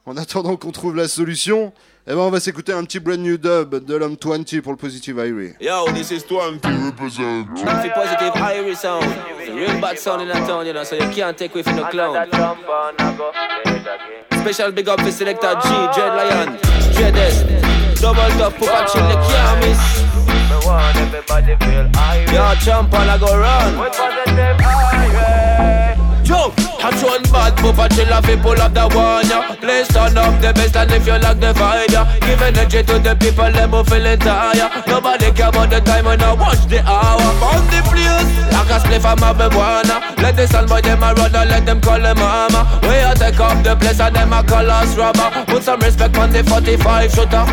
en attendant qu'on trouve la solution. Eh ben, on va s'écouter un petit brand new dub de l'homme 20 pour le Positive Irie. Yo, this is 20 represent. If positive Irish sound, it's a real bad sound in that town, you know, so you can't take away from the clown. Special big up for selector G, Dread Lion, Dreadest. Double top, put a chill, you can't miss. Me want everybody feel irate. Yo, jump on, I go run. With positive. Yo, I run bad, Papa chill off, pull up the one, yeah. Please turn up the best and if you like the vibe, yeah. Give energy to the people, them who feeling tired. Nobody care about the time when I watch the hour. On the place, like a spliff of marijuana. Let the sun boy them a run and let them call them mama. We a take up the place and them a call us rubber. Put some respect on the 45 shooter.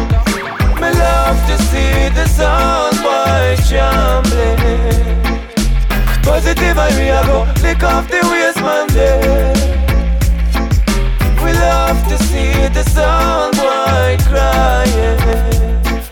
Me love to see the sun boy. Positive I we a go. Lick off the waste man there We love to see the sun boy crying.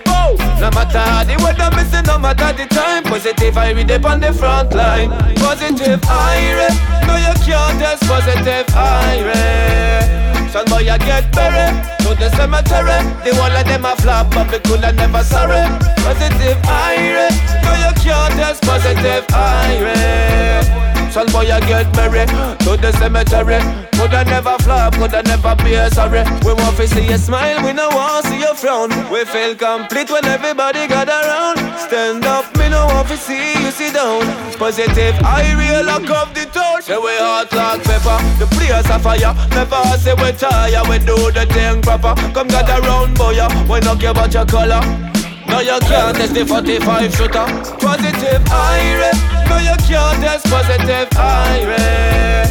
Oh, no matter the weather missing, no matter the time. Positive I read up on the front line. Positive I No you can't test positive I Son boy I get buried. To the cemetery. The whole of them a flop but we coulda never sorry. Positive I No you can't test positive I Son boy I get married to the cemetery. Coulda never flop, coulda never be sorry. We want to see you smile, we no want to see you frown. We feel complete when everybody got around. Stand up, me no want to see you sit down. Positive, I real lock of the town. Say we hot like pepper, the place a fire. Never say we tired, we do the thing proper. Come gather round boy, we no care about your color no, you can't test the 45 shooter. Positive ire. No, you can't test positive ire.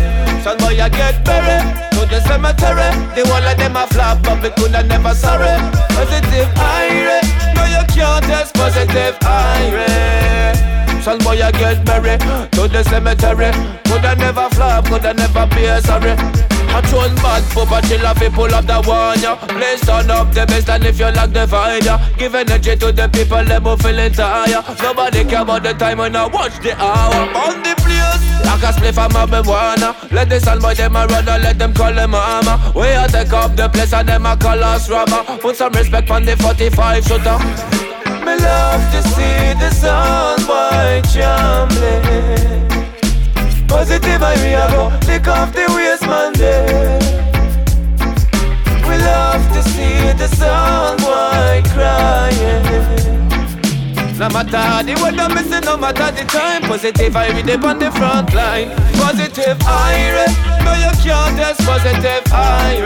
Son boy, you get buried to the cemetery. The one of them a flop, but we coulda never sorry. Positive ire. No, you can't test positive ire. Son boy, you get buried to the cemetery. Coulda never flop, coulda never be sorry. I tune bad, Papa chill off, pull up the one, yeah. Please turn up the best and if you like the vibe, yeah. Give energy to the people, them who feeling tired. Nobody care about the time when I watch the hour. On the place, like a spliff of marijuana. Let the sun boy them a run let them call them mama. We a take up the place and them a call us rubber. Put some respect on the 45 shooter. Me love to see the sun boy trembling. Positive I we a go. Lick off the waste man there We love to see the sun boy crying no matter the weather, missing, no matter the time. Positive, I read up on the front line. Positive, I No, you can't test positive, I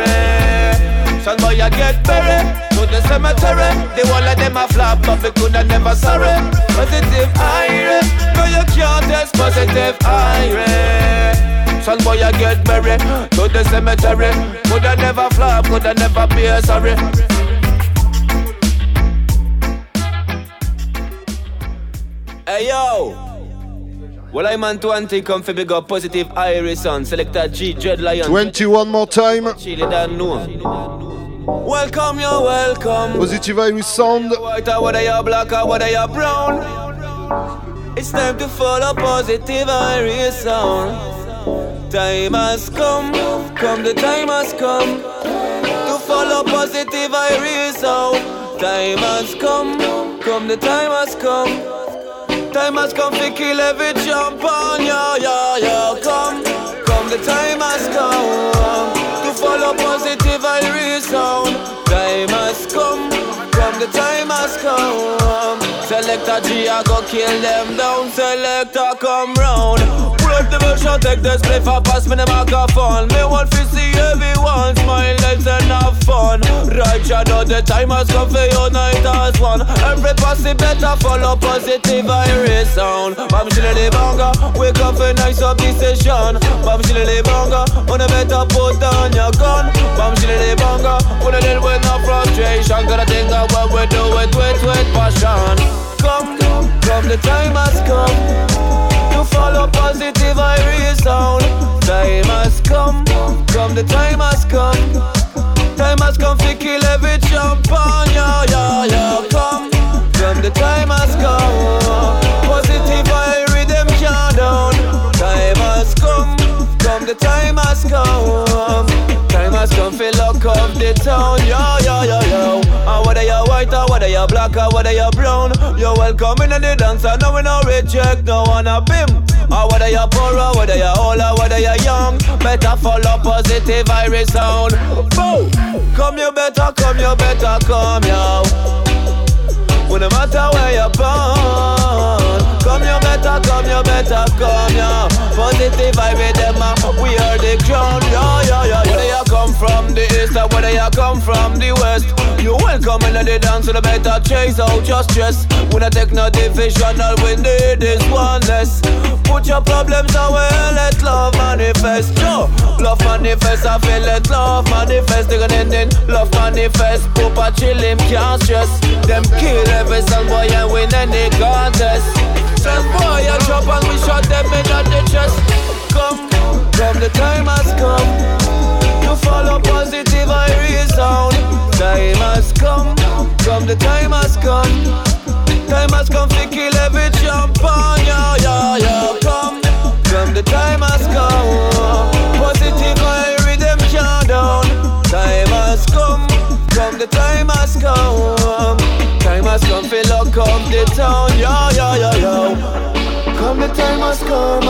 Son boy, I get buried to the cemetery. The whole of them a flop, but we coulda never sorry. Positive, I No, you can't test positive, I Son boy, I get buried to the cemetery. Coulda never flop, coulda never be sorry. Hey yo! Well, I'm on 20, come for big up positive iris on. Selector G, Dread Lion. 21 more time. Welcome, you're welcome. Positive Irie sound. White or whether you're black or whether you're brown. It's time to follow positive Irie sound. Time has come, come the time has come to follow positive Irie sound. Time has come, come the time has come. Time has come to kill every jump on ya, ya, ya. Come, come, the time has come to follow positive and resound. Time has come, come, the time has come. Selector G, I go kill them down. Selector, come round. Break the version, take the split for pass me the microphone. Me want to see everyone smile, fun. Right, shadow, the time has come for unite as one. Every posse better follow positive Irie sound. Bam shile the banga, wake up and nice up this session. Bam shile the banga, wanna better put down your gun. Bam shile the banga, wanna deal with no frustration. Gotta think of what we do with, with, with passion. Come, come, the time has come to follow positive Irie sound. Time has come, come the time has come. Time has come to kill every champagne, yeah, yeah, yeah. Come, come the time has come. Positive iris them down. Time has come, come, the time has come. Time has come for lock up the town, yo, yo, yo, yo. And whether you're white or whether you're black or whether you're brown, you're welcome in the dance. And now we no reject no wanna bim. Or whether you're poor or whether you're old or whether you're young, better follow positive Irie sound. Boom! Come, you better come, you better come, yo. When no matter where you're born, come, you better come, you better come, yo positive vibe with them, uh, we are the crown. Yeah, yeah, yeah. Whether you come from the east or whether you come from the west, you welcome in the dance, so the better chase out your stress. We not take no division, all we need is oneness. Put your problems away, let love manifest. Yo, love manifest, I feel let love manifest. They're gonna end love manifest. Papa chill him, can't stress. Them kill every song boy and win any contest. Some boy and drop and we shot them in the chest. Come, come, the time has come to follow positive Irie sound. Time has come, come, the time has come. Time has come to kill every champion, yeah, yeah, yeah. Come, come, the time has come. Positive Irish them down. Time has come, come, the time has come. Time has come, fill up, come the town, yeah, yeah, yeah, yeah. Come, the time has come.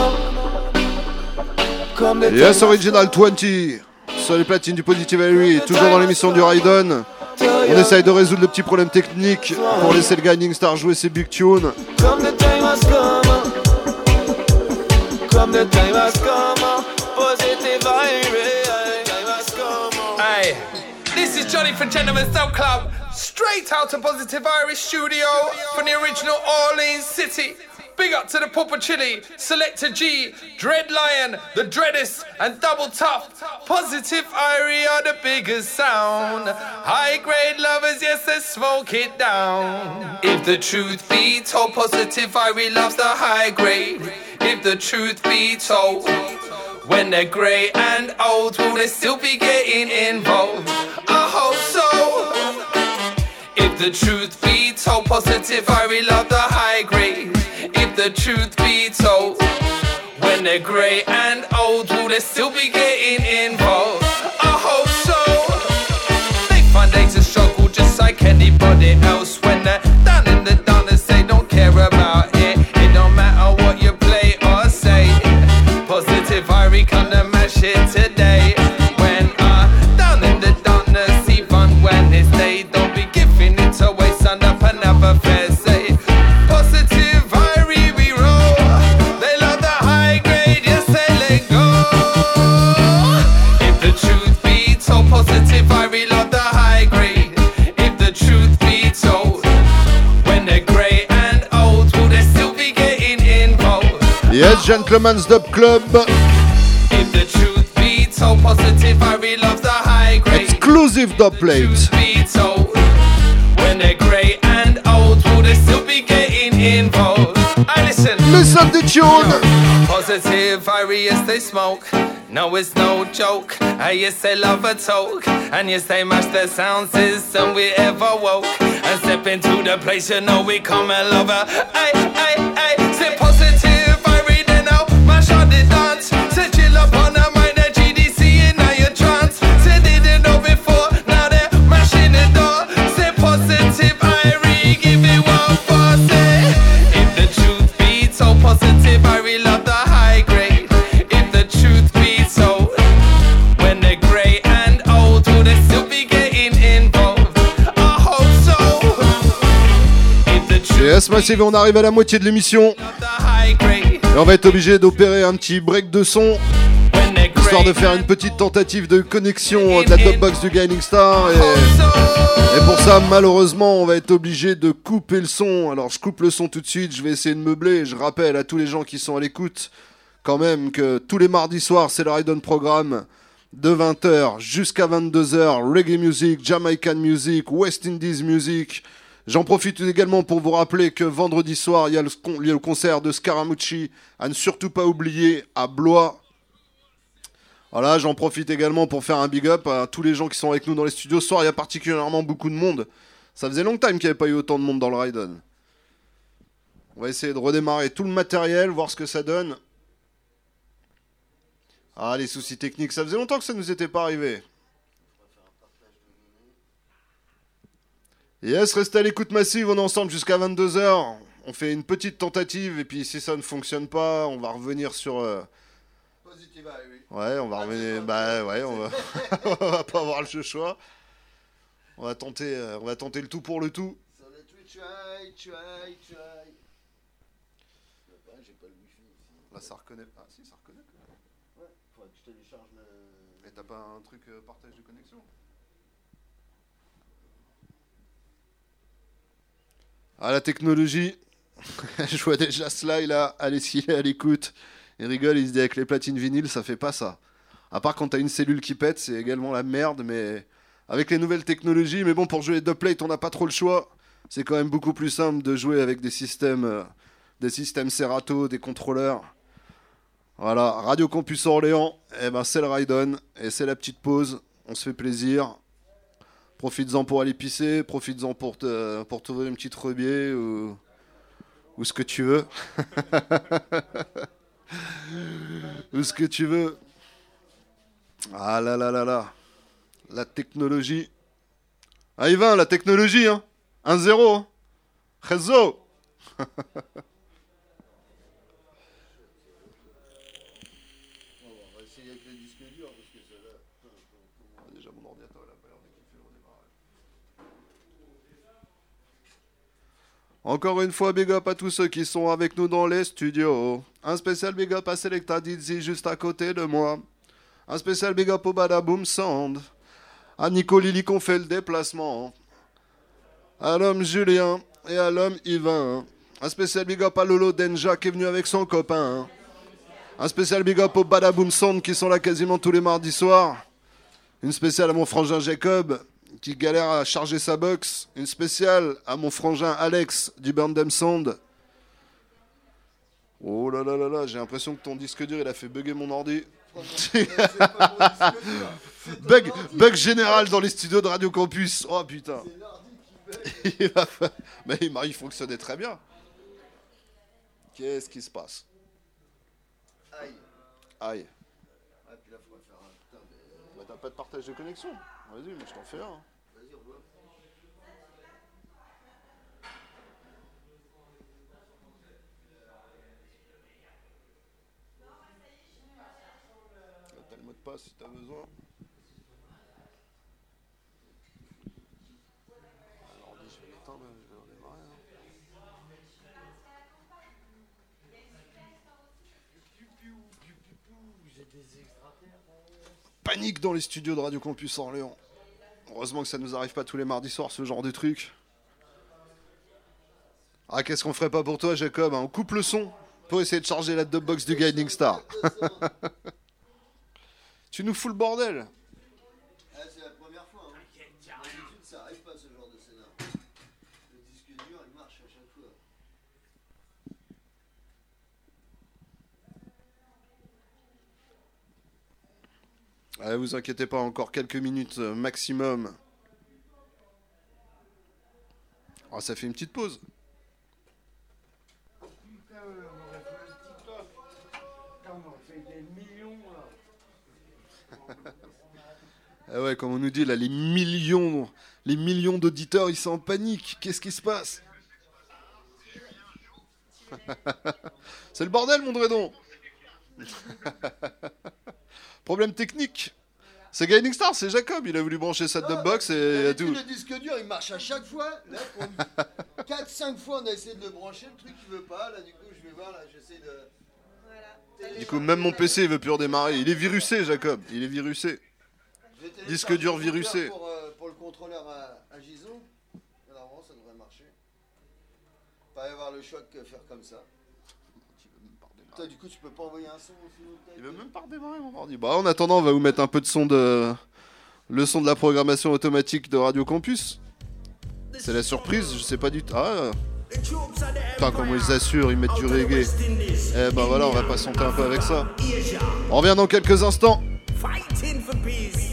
Come, the Yes, Original 20 sur les platines du Positive Harry, toujours dans l'émission du Raiden. On essaye de résoudre le petit problème technique pour laisser le Guiding Star jouer ses big tunes. Come the time has come. Come the time has come. Johnny from Gentleman's Soul Club, straight out of Positive Irie Studio from the original Orleans City. Big up to the Papa Chili, Selector G, Dread Lion, The Dreadest, and Double Tough. Positive Irie are the biggest sound. High grade lovers, yes, they smoke it down. If the truth be told, Positive Irie loves the high grade. If the truth be told, when they're grey and old, will they still be getting involved? I hope so. If the truth be told, positive, I really love the high grade. If the truth be told, when they're grey and old, will they still be getting involved? I hope so. They find days to struggle just like anybody else. When they're I come to mash it today. When I down in the darkness, even when it's day, don't be giving it away. Stand up and have a fair say. Positive, I we roll. They love the high grade, yes they let go. If the truth be told, positive, I love the high grade. If the truth be told, when they're grey and old, will they still be getting involved? Yes, Gentleman's Dub Club, positive, I really love the high grade. exclusive dub plate. be when they're grey and old, will they still be getting involved? I listen. Listen to tune. Positive, I yes they smoke. No, it's no joke. I yes they love a talk, and yes they mash the sound system we ever woke. And step into the place, you know we come and love her. Ay, ay, ay. On arrive à la moitié de l'émission. Et on va être obligé d'opérer un petit break de son. Histoire de faire une petite tentative de connexion de la dubbox du Guiding Star. Et, et pour ça, malheureusement, on va être obligé de couper le son. Alors, je coupe le son tout de suite. Je vais essayer de meubler. Je rappelle à tous les gens qui sont à l'écoute, quand même, que tous les mardis soirs, c'est le Ride On Programme. De 20h jusqu'à 22h, reggae music, Jamaican music, West Indies music. J'en profite également pour vous rappeler que vendredi soir, il y a le, concert de Scaramucci, à ne surtout pas oublier, à Blois. Voilà, j'en profite également pour faire un big up à tous les gens qui sont avec nous dans les studios. Ce soir, il y a particulièrement beaucoup de monde. Ça faisait long time qu'il n'y avait pas eu autant de monde dans le Raiden. On va essayer de redémarrer tout le matériel, voir ce que ça donne. Ah, les soucis techniques, ça faisait longtemps que ça nous était pas arrivé. Yes, restez à l'écoute massive, on est ensemble jusqu'à 22h. On fait une petite tentative et puis si ça ne fonctionne pas, on va revenir sur... euh, Ouais, on va revenir. Bah ouais, on va, (laughs) on va pas avoir le choix. On va tenter, euh, on va tenter le tout pour le tout. Sur le Twitch, try, try, try. J'ai pas le wifi ici. Là, ça reconnaît. Ah, si, ça reconnaît. Ouais, faudrait que je télécharge le. Et t'as pas un truc euh, partage de connexion Ah, la technologie. (laughs) je vois déjà Sly là, allez, s'il est à l'écoute. Il rigole, il se dit avec les platines vinyles, ça fait pas ça. À part quand t'as une cellule qui pète, c'est également la merde, mais avec les nouvelles technologies, mais bon, pour jouer plate, on n'a pas trop le choix. C'est quand même beaucoup plus simple de jouer avec des systèmes, euh, des systèmes Serato, des contrôleurs. Voilà, Radio Campus Orléans, eh ben c'est le ride et c'est la petite pause. On se fait plaisir. Profites-en pour aller pisser, profites-en pour te, pour t'ouvrir une petite rebier ou, ou ce que tu veux. (laughs) ou ce que tu veux. Ah là là là là. La technologie. Ah, Yvain, la technologie, hein. 1-0. Hein. Réseau. (laughs) Déjà, mon ordinateur, il a pas l'air de kiffer au démarrage. Encore une fois, big up à tous ceux qui sont avec nous dans les studios. Un spécial big up à Selecta Dizzy juste à côté de moi. Un spécial big up au Badaboom Sound. À Nico Lily qu'on fait le déplacement. À l'homme Julien et à l'homme Yvain. Un spécial big up à Lolo Denja qui est venu avec son copain. Un spécial big up au Badaboom Sound qui sont là quasiment tous les mardis soirs. Une spéciale à mon frangin Jacob qui galère à charger sa box. Une spéciale à mon frangin Alex du Burn Them Sound. Oh là là là là, j'ai l'impression que ton disque dur il a fait bugger mon ordi. (laughs) bug, bug général dans les studios de Radio Campus. Oh putain. (laughs) il, va fa- Mais il m'a- il fonctionnait très bien. Qu'est-ce qui se passe? Aïe. Aïe. Ah, puis là, faire un putain de. Bah, t'as pas de partage de connexion Vas-y, mais je t'en fais un. Vas-y, on voit. T'as le mot de passe si t'as besoin. Alors, dis, je vais l'éteindre, je vais redémarrer. hein. Dans les studios de Radio Campus Orléans. Heureusement que ça nous arrive pas tous les mardis soirs, ce genre de truc. Ah, qu'est-ce qu'on ferait pas pour toi, Jacob hein? On coupe le son pour essayer de charger la dubbox du Guiding Star. (laughs) tu nous fous le bordel. Ah, c'est la première fois. Hein. D'habitude, ça arrive pas ce genre de scénar. Le disque dur, il marche à chaque fois. Ouais, vous inquiétez pas, encore quelques minutes euh, maximum. Ah, ça fait une petite pause. Putain, on aurait fait le TikTok. Putain, on aurait fait des millions là. Ah (laughs) ouais, comme on nous dit là, les millions, les millions d'auditeurs, ils sont en panique. Qu'est-ce qui se passe? (laughs) C'est le bordel, mon Dredon. (laughs) Problème technique. C'est Guiding Star, c'est Jacob. Il a voulu brancher sa dubbox et D'habitude, tout. Le disque dur, il marche à chaque fois. Là, 4-5 (laughs) fois, on a essayé de le brancher. Le truc, il veut pas. Là, du coup, je vais voir. Là, j'essaie de. Du coup, même mon PC, il veut plus redémarrer. Il est virusé, Jacob. Il est virusé. Disque dur virusé. Pour, euh, pour le contrôleur à, à Gison. Normalement, ça devrait marcher. Pas y avoir le choc que faire comme ça. Toi, du coup, tu peux pas envoyer un son Il veut même pas redémarrer mon ordi. Bah, en attendant, on va vous mettre un peu de son de. Le son de la programmation automatique de Radio Campus. C'est la surprise, je sais pas du tout. Ah Putain, comment ils assurent, ils mettent du reggae. Eh ben voilà, on va patienter un peu avec ça. On revient dans quelques instants. Fighting for peace.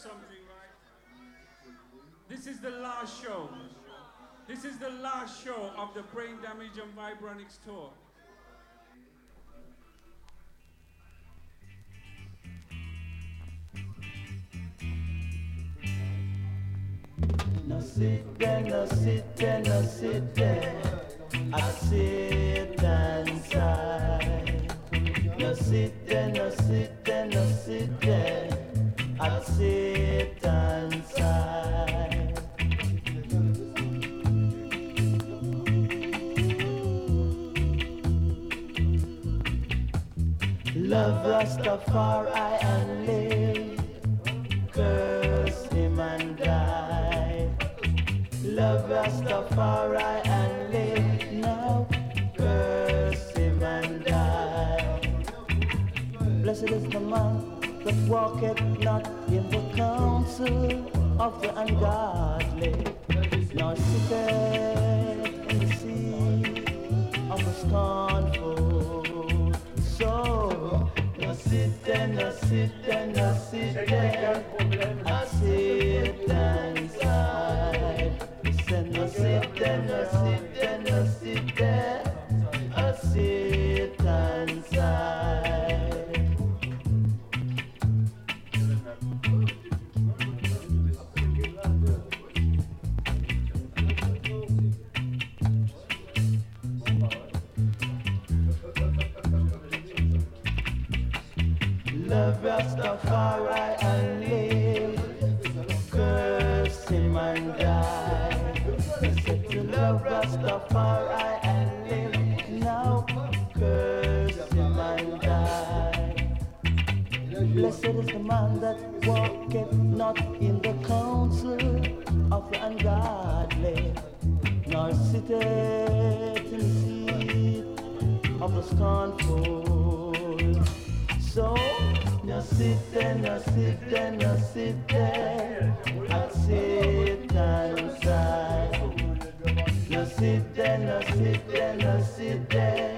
Something, right? This is the last show. This is the last show of the Brain Damage and Vibronics tour. No sit there, no sit there, no sit there. I sit inside. No sit there, no sit there, no sit there. Love Rastafari and live. Curse him and die. Love Rastafari and live now. Curse him and die. Blessed is the man that walketh not in the counsel of the ungodly, nor sitteth in the seat of the scornful. So, no sit there, no sit there, no sit there. I sit inside. Said no sit there, no sit of my eye and live now cursing my eye Blessed is the man that walketh not in the counsel of the ungodly, nor sitteth in the seat of the scornful. So, no sit there, no sit there, no sit there. I sit inside. No sit there, no sit there, no sit there.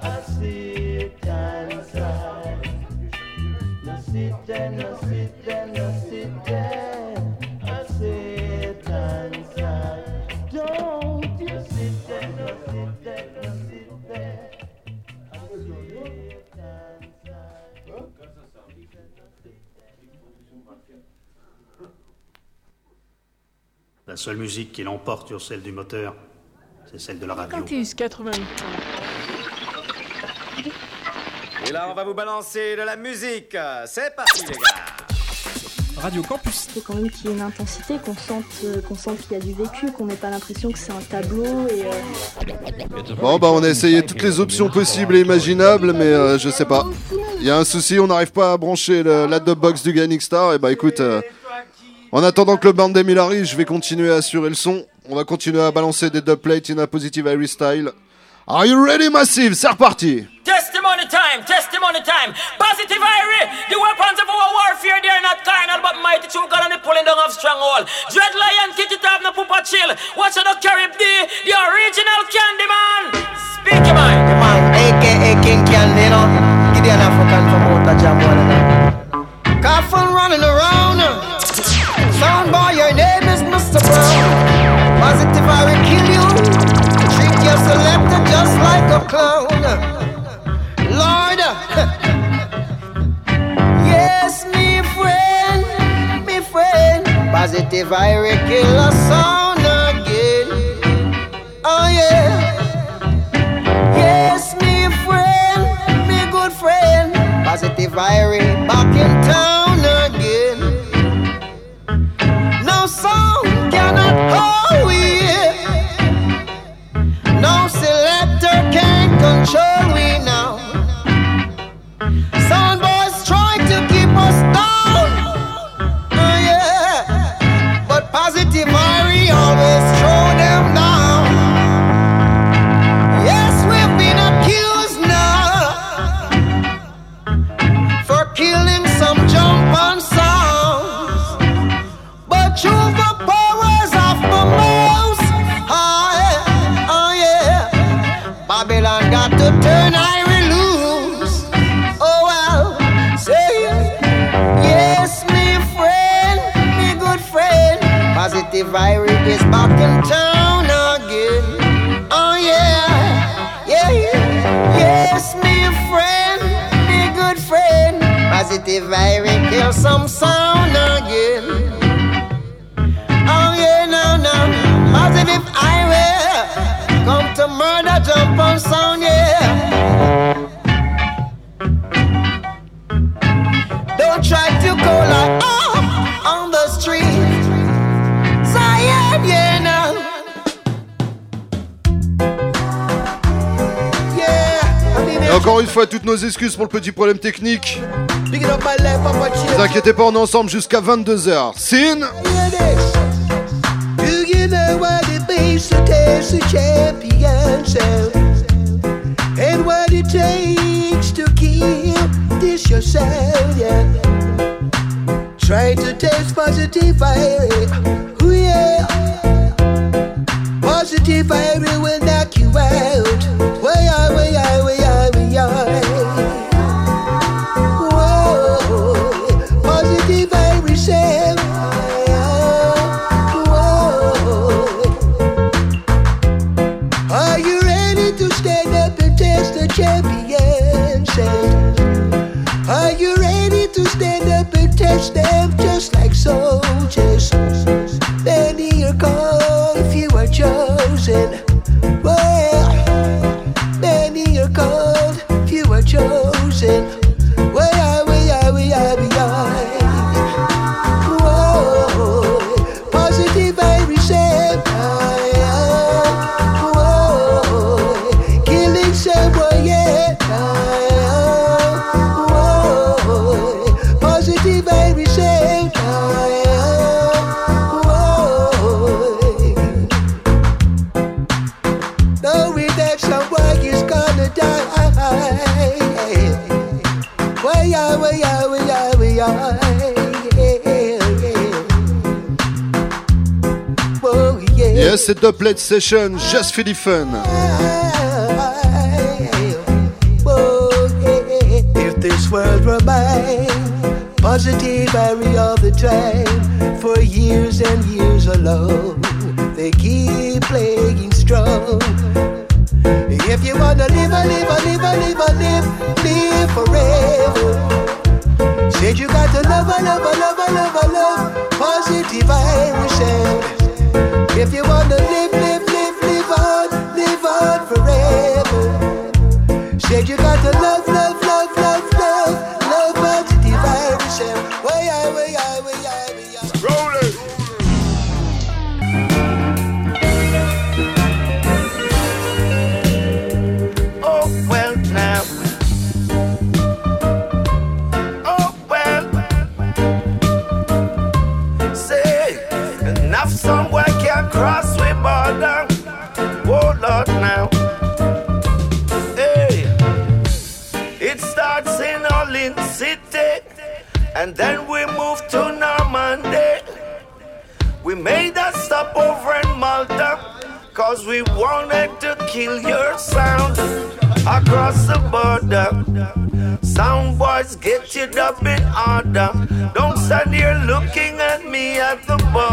I sit inside. No sit there, no sit seule musique qui l'emporte sur celle du moteur, c'est celle de la radio. Campus 88. Et là, on va vous balancer de la musique. C'est parti, les gars. Radio Campus. faut quand même qu'il y ait une intensité, qu'on sente, euh, qu'on sente qu'il y a du vécu, qu'on n'ait pas l'impression que c'est un tableau et. euh, Bon bah on a essayé toutes les options possibles et imaginables mais euh, je sais pas. Il y a un souci, on n'arrive pas à brancher le- la dubbox du Gannick Star et bah écoute, euh, en attendant que le band d'Emile arrive, je vais continuer à assurer le son. On va continuer à balancer des dubplates in a positive Irish style. Are you ready Massive? C'est reparti Testimony time, testimony time. Positive Irie, the weapons of our warfare, they're not carnal, but mighty through God and the pulling down of stronghold. Dread Lion, kick it off, no pupa chill. Watch out, the Carib D, the original candy man. Speak your mind. The man, aka King Candy, you know. Gideon African from Outer Jamaica. you know. Coffin running around. Treat your selector just like a clown. Lord, (laughs) yes, me friend, me friend. Positive, I kill a sound again. Oh yeah. Yes, me friend, me good friend. Positive Irie back in town again. No sound cannot hold Positive Irie is back in town again. Oh yeah, yeah, yeah. Yes, me friend, me good friend. Positive Irie kill some sound again. Oh yeah, no, no. Positive Irie come to murder, jump on sound, yeah. Encore une fois, toutes nos excuses pour le petit problème technique. Picking up my left, Papa Ne Chill. vous inquiétez pas, on est ensemble jusqu'à 22h. Sin Do you know what it means to taste a champion sound? And what it takes to kill this your sound, yeah. Try to taste positive fire, oh yeah. Positive fire will knock you out. Way out, way out, way out, c'est Doublet Session, just for the fun. If this world were mine, positive every the time, for years and years alone, they keep playing strong. If you wanna live, live, live, live, live, live forever. Said you got to love, a love, love, love, love, positive Irish. If you wanna live, live, live, live on, live on forever. Said you got to love, love, love,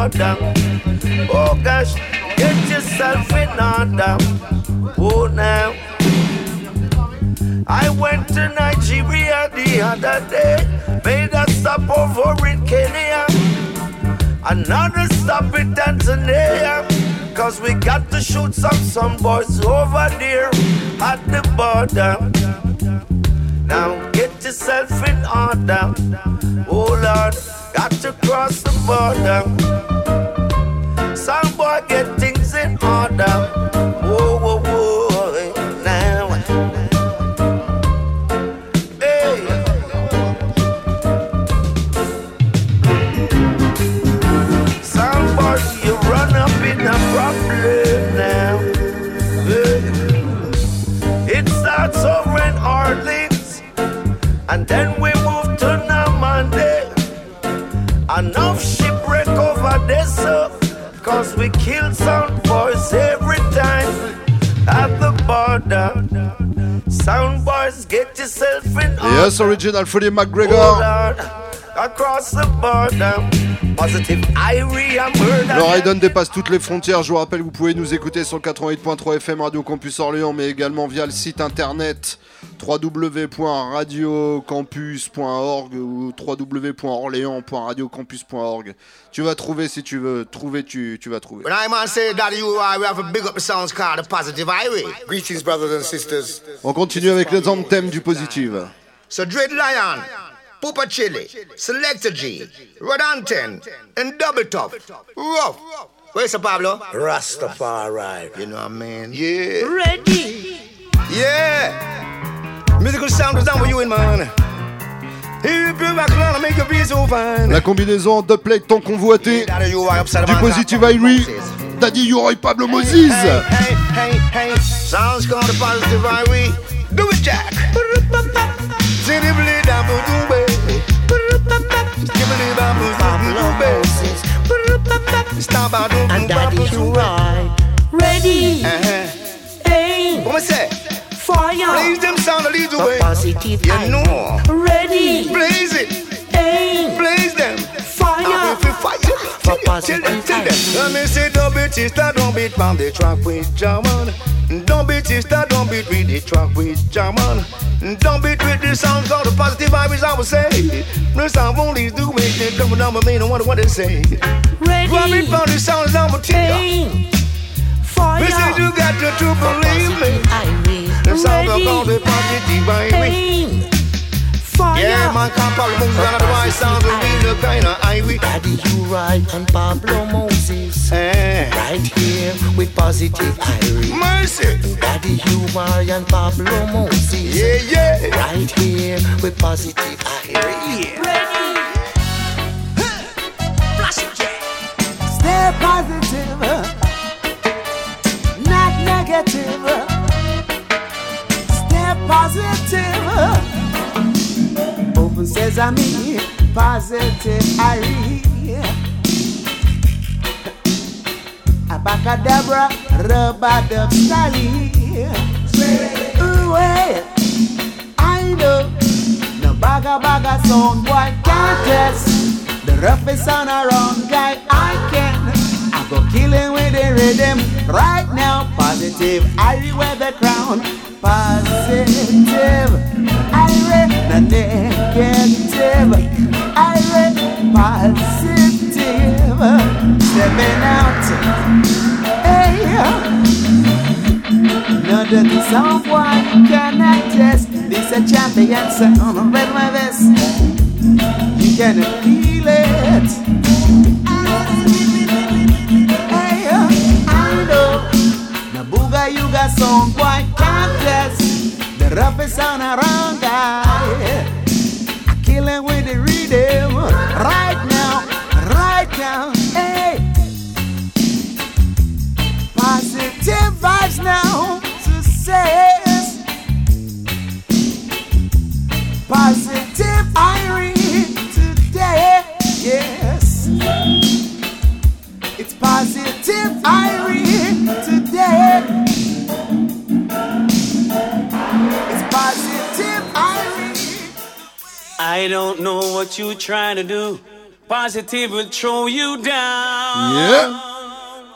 the border. Oh gosh, get yourself in order. Oh now. I went to Nigeria the other day, made a stop over in Kenya. Another stop in Tanzania. Cause we got to shoot some some boys over there at the border. Yes, original Freddie Oh McGregor. Lord, across the border. Positive Irie, I'm Le Raiden dépasse toutes les frontières. Je vous rappelle, vous pouvez nous écouter sur 88.3 FM Radio Campus Orléans, mais également via le site internet www.radiocampus.org ou www.orléans.radiocampus.org. Tu vas trouver si tu veux. Trouver, tu, tu vas trouver. When I man say that you are, we have a big up the sounds called the positive highway. Greetings, brothers and sisters. On continue avec les anthems du positif. So Dread Lion, Pupa Chili, Selector G, Rod Anten, and Double Top. Rough. Where's the Pablo? Rastafari. You know what I mean? Yeah. Ready. Yeah. Musical sound is down with you in fine. La combinaison de plate tant convoité du Positive Irie, Daddy Yuri Pablo Moses. Hey, hey, hey. Sounds called the positive Irie. Do it, Jack. City bleed down for the way. Skibbly bamboo, Stop out And Daddy U-Roy. Ready. What say? Fire. Blaze them sound and lead the The way. positive You I- know. Ready. Blaze For Tell them, positive tell them. I- Let me say, don't beat sister, don't beat from the track with German. Don't beat sister, don't beat with the track with German. Don't beat with the sounds of the positive vibes, I would say. The sound only do make the double number mean, I wonder what they say. Ready. Grab it from the sounds of a teacher. Fire. We said you got to, to For believe me. positive Irie. The sound of Ready. all the positive vibes. Fire. Yeah, man, can't follow moves the right sound of positive real kind of ivy. Daddy U-Roy and Pablo Moses. Eh. Right here with positive Irie. Mercy. Daddy Humor and Pablo Moses. Yeah, yeah. Right here with positive Irie. Stay positive, not negative. Stay positive. Open sesame, positive I read. Abacadabra, rubber dub style. Ooh, I know. No bagga bagga sound boy can't test. The roughest sound around guy I can. I go killing with the rhythm right now. Positive, I wear the crown. Positive, I wear the negative. I wear positive. Stepping out. Hey. No dirty sound boy cannot test. This a champion sound. Red my vest. You can feel it. Hey, I know. Na booga yuga song boy can't test. The roughest sound around guy. I with the rhythm right now, right now. Hey, positive vibes now. Success. Positive irony today. Yes. It's positive irony today. I don't know what you trying to do. Positive will throw you down. Yeah.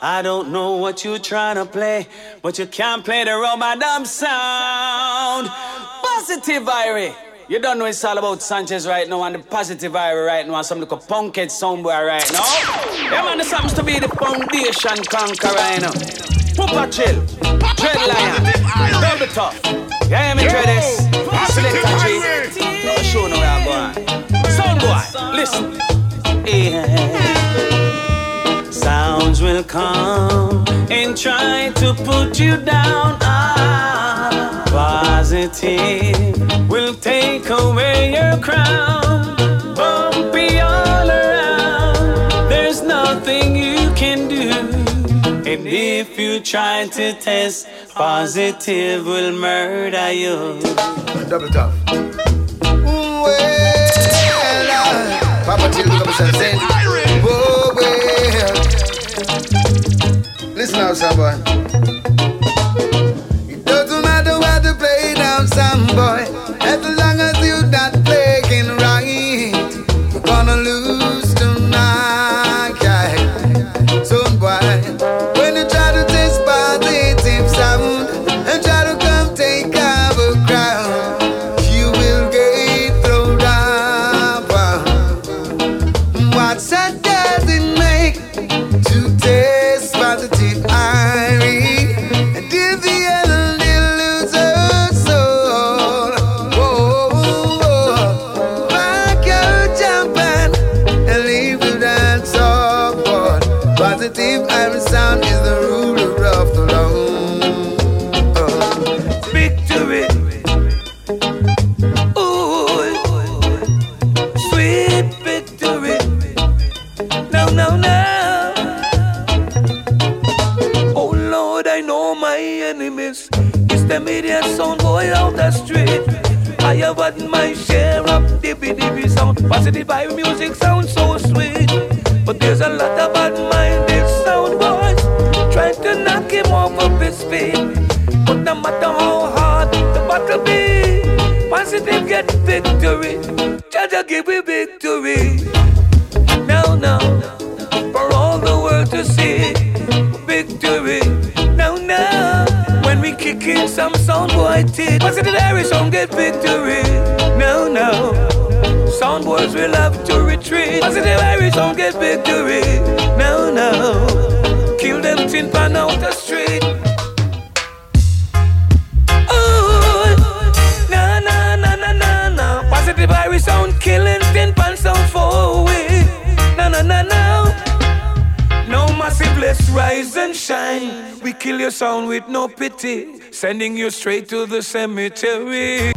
I don't know what you're trying to play, but you can't play the rubber dub sound. Positive Irie. You don't know it's all about Sanchez right now and the positive Irie right now and some little punkhead soundboy right now. Yeah man, this happens to be the foundation conqueror right now. Poopa chill, dread lion, double top. Yeah, me this. Selector G. I'll show you where I'm listen. Yeah. Sounds will come and try to put you down. Ah, positive will take away your crown. Bumpy all around, there's nothing you can do. And if you try to test, positive will murder you. Double top. Papa Till say, Whoa, well. Listen now, boy. It doesn't matter what to play down, son My share of dippy dippy sound. Positive vibe music sounds so sweet. But there's a lot of bad minded sound boys trying to knock him off of his feet. But no matter how hard the battle be, positive get victory. Jaja give me victory. Now, now, for all the world to see, victory. Now, now, when we kick in some sound boy teeth, positive Irish song get victory. Boys will have to retreat. Positive Irish song get victory. Now, now, kill them tin pan out the street. Na na na na na na. Positive Irish sound killing tin pan sound for away. No, no, no, no. No massive, let's rise and shine. We kill your sound with no pity, sending you straight to the cemetery.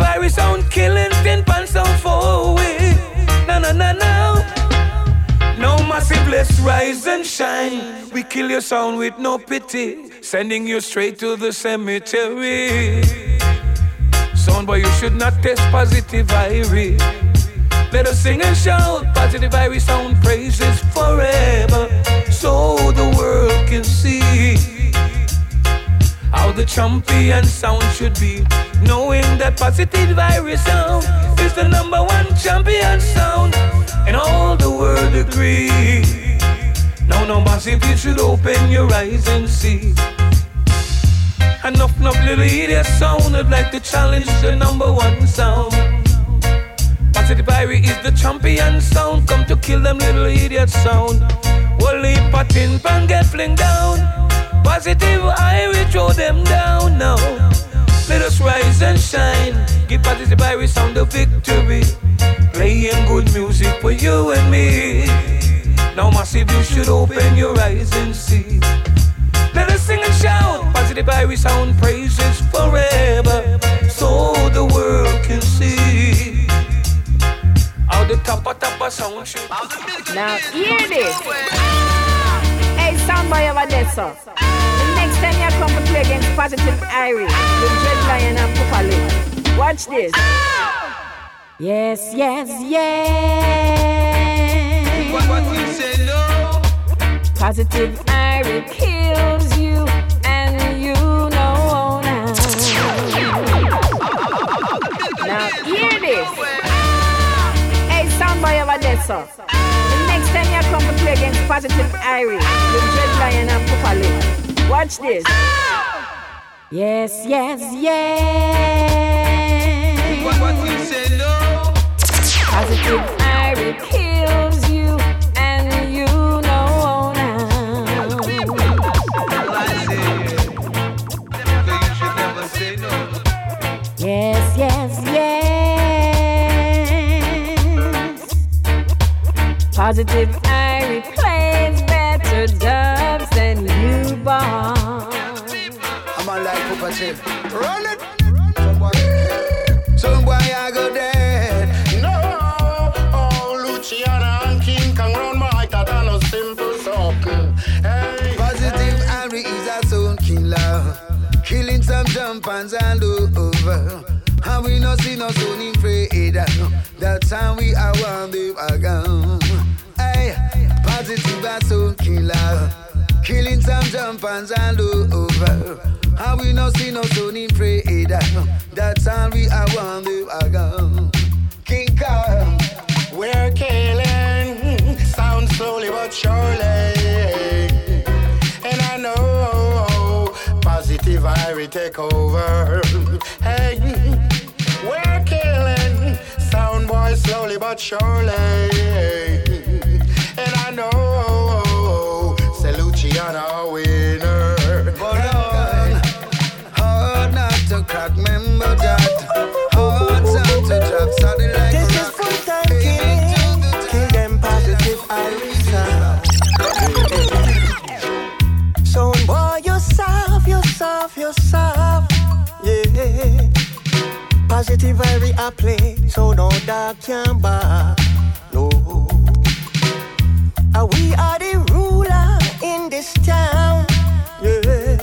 Irish sound killing tin pan sound for away. Na na na na. No massive, let's rise and shine. We kill your sound with no pity, sending you straight to the cemetery. Sound boy, you should not test positive Irish. Let us sing and shout positive Irish sound praises forever, so the world can see the champion sound should be. Knowing that positive virus sound is the number one champion sound, and all the world agree. Now, no massive, you should open your eyes and see. Enough, enough little idiot sounded like to challenge the number one sound. Positive Irie is the champion sound. Come to kill them little idiot sound. Wally patin pan get fling down. Positive I will throw them down now. Let us rise and shine. Give positive Irie sound the victory. Playing good music for you and me. Now massive, you should open your eyes and see. Let us sing and shout. Positive Irie sound praises forever. So the world can see. How the top of top of sound should. Now hear this. Hey, soundboy over there, sir. The next time you come to play against Positive Irie, with Dread Lion and Pupali. Watch this. Yes, yes, yes. What, what you say, no? Positive Irie kills you, and you know now. Now hear this. Hey, soundboy over there, sir. The next time you come against Positive Irie, with Dread Lion and Pupali. Watch this. Yes, yes, yes. What, what you say, no? Positive Irie kills you, and you know now. Yes, yes, yes. Positive like Run it. Some boy, some boy I go dead. No, oh, Luciana and King Kong round my that I no simple something. Hey, Positive Irie is a sound killer. Killing some jumpers all over. And we no see no sound in Freda. That's how we are one day again. Hey, positive a sound killer. Killing some jumpers all over. And we no see no sound in Freda. That's how we are one day again. King Kong. we're killing sound slowly but surely. And I know positive Irie take over. Hey, we're killing sound boy slowly but surely. And I know a winner. but Lord, hard not to crack, Member that. Hard time to drop, something like This is full time killing. Kill them positive Irisa. so boy, yourself, yourself, yourself. Yeah. Positive very I play, so no dark can buy. No. And we are the this town. Yeah.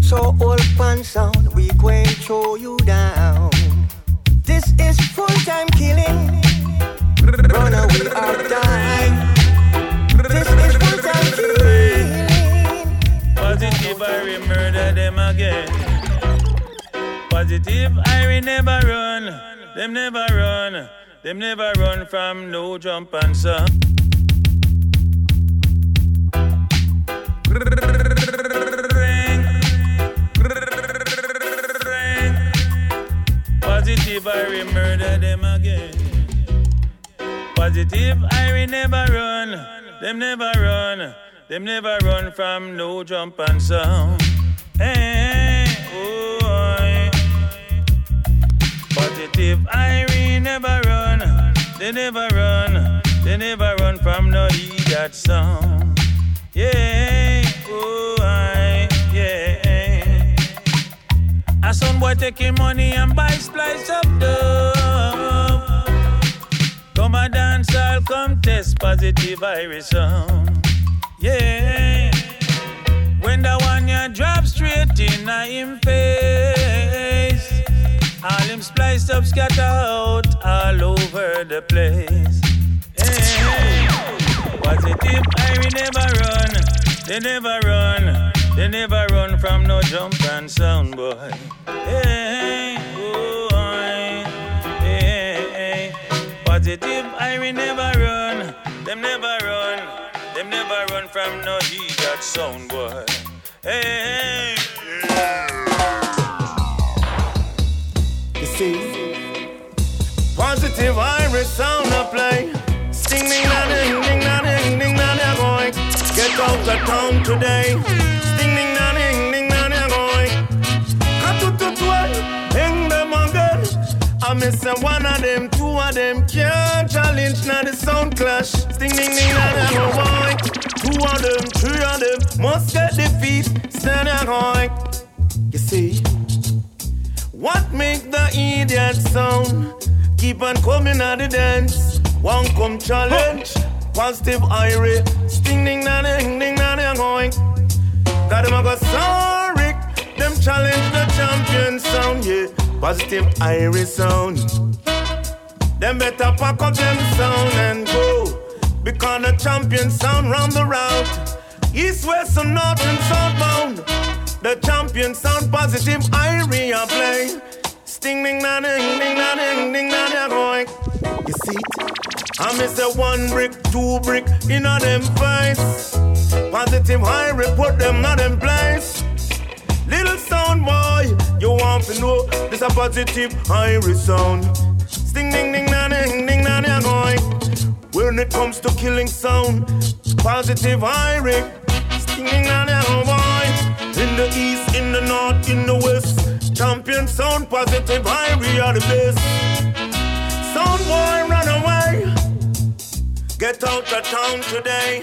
So all pan sound, we going throw you down. This is full time killing. Run away or die. This is full time killing. Positive, I murder them again. Positive, I never run. Them never run. Them never run from no jump and some. Positive, I murder them again. Positive, I never run. Them never run. Them never run from no jump and sound. Hey, oh, I. Positive, I never run. They never run. They never run from no idiot sound. Yeah, oh, I, yeah. A son boy taking money and buy splice up dope. Come a dance, I'll come test positive iris sound. Yeah. When the one ya drop straight in a him face, all him spliced up scatter out all over the place. Yeah. Positive, I will never run. They never run. They never run from no jump and sound boy. Hey, oh, I, hey, Positive, I will never run. Them never run. Them never run from no heat that sound boy. Hey, You out of town today. Sting ding da ding ding da ding to hang them again. I miss a one of them, two of them can't challenge now the sound clash. Sting ding ding da ding going. Two of them, three of them must get defeat. Stand going. You see. What make the idiot sound? Keep on coming at the dance. One come challenge. Positive irie. Eh? Sting ding na ding ding na ding going. Got them a go sorry. Them challenge the champion sound, yeah. Positive irie eh, sound. Them better pack up them sound and go. Because the champion sound round the route. East, west, and north and southbound. The champion sound positive, Irie play. Sting ding na ding ding na ding ding na ding going. You see it? I miss a one brick, two brick in a them face. Positive Irie report them not in place. Little sound boy, you want to know this a positive Irie sound. Sting ding ding na ding ding na ding going. When it comes to killing sound, positive Irie. Sting ding na ding boy. In the east, in the north, in the west. Champion sound positive, high, we are the best. Sound boy, run away. Get out of town today.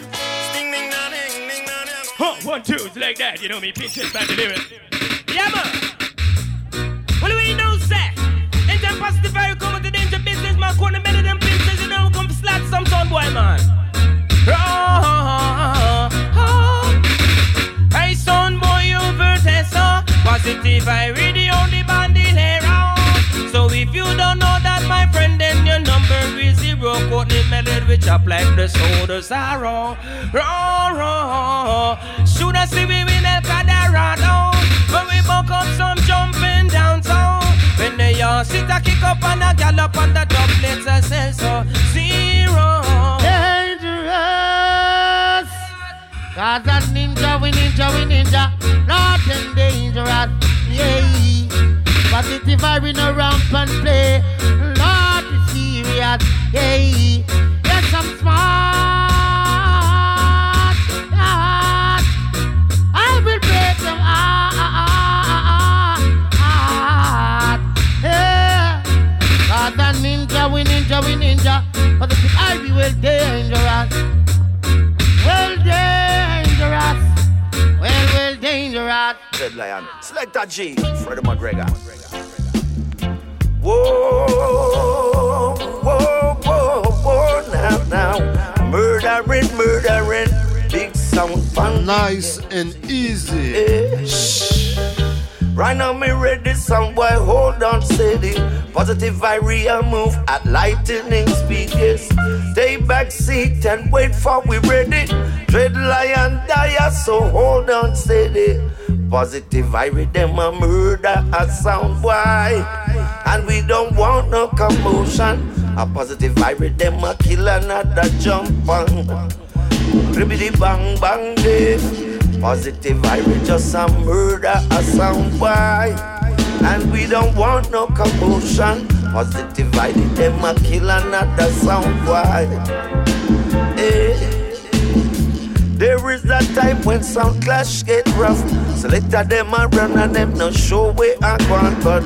Sting ding na ding ding na ding. Huh, one, two, it's like that. You know me, pinches back to lyric. Yeah, man. What do we know, say? Enter positive, I come with the danger business, man. Corner many them princess, you know, come for slap some sound boy, man. Oh, oh, oh, oh, Hey, son boy, you vertessa. Positive, I really only bandit around. So if you don't know that, is zero. Courtney melody, which up like the soda sorrow. Raw, raw. Should I see we win El Cadarado? When we buck up some jumping downtown. When they all sit a kick up and a gallop on the top, let's a so zero. Dangerous. Cause a ninja, we ninja, we ninja. Not dangerous. Yeah. Positive vibe no ramp and play. Serious. Yeah. Yes, I'm smart. Yes. I will break them heart. Yeah. Cause a ninja, we ninja, we ninja. Positive I be well dangerous. Well dangerous. Well, well dangerous. Dread Lion. Select G. Freddie McGregor. Whoa, whoa, whoa, whoa, now, now. Murdering, murdering. Big sound fun. Nice and easy. Eh, shh. Right now, me ready, some boy, hold on steady. Positive viral move at lightning speed, yes. Take back seat and wait for we ready. Dread lion dire, so hold on steady. Positive viral, them a murder a sound boy. And we don't want no commotion. A positive viral, them a kill another jump on. Ribbidi bang bang day. Positive viral, just a murder a sound boy. And we don't want no commotion. Positive viral, them a kill another sound boy. Eh. There is that time when sound clash get rough. Selector them a run and them no show where I want, but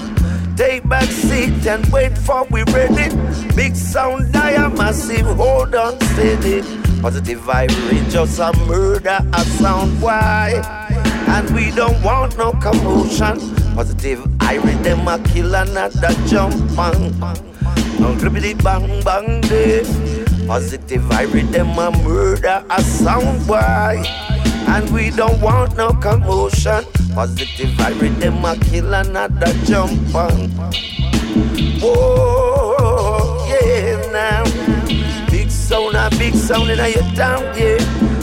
take back seat and wait for we ready. Big sound dire massive, hold on steady. Positive vibrate, just a murder, a sound why. And we don't want no commotion. Positive iron, them a kill another jump on. Don't bang bang day. Positive vibrate, them a murder, a sound why. And we don't want no commotion. Positive vibrate, them a kill another jump on. Oh, Whoa, yeah, now. Big sound, a big sound in your town, yeah.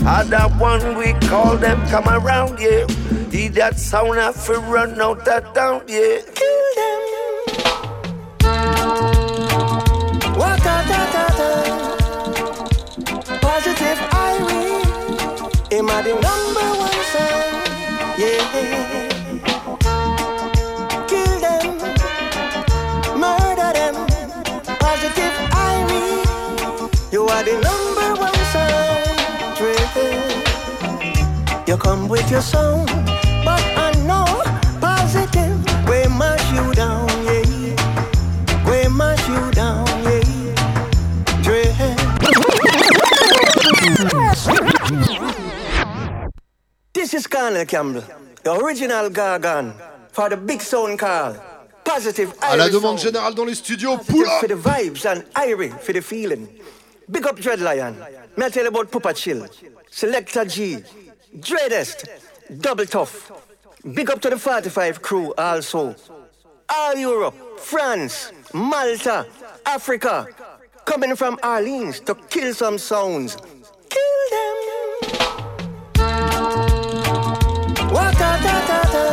Other one we call them come around, yeah. Did that sound have to run out that town, yeah. Kill them. I the number one sound? Yeah. Kill them. Murder them. Positive Irie. You are the number one sound. You come with your song, but I know positive. We mash you down, yeah. We mash you down, yeah. Dre. This is Cornel Campbell, the original Gorgon, for the big sound call. Positive À la Irish demande générale dans les studios, pull For the vibes and Irie for the feeling. Big up Dread Lion. Me tell you about Pupa Chill. Selector G. Dreadest. Double tough. Big up to the 45 crew also. All Europe, France, Malta, Africa. Coming from Orleans to kill some sounds. Kill them. What da da da.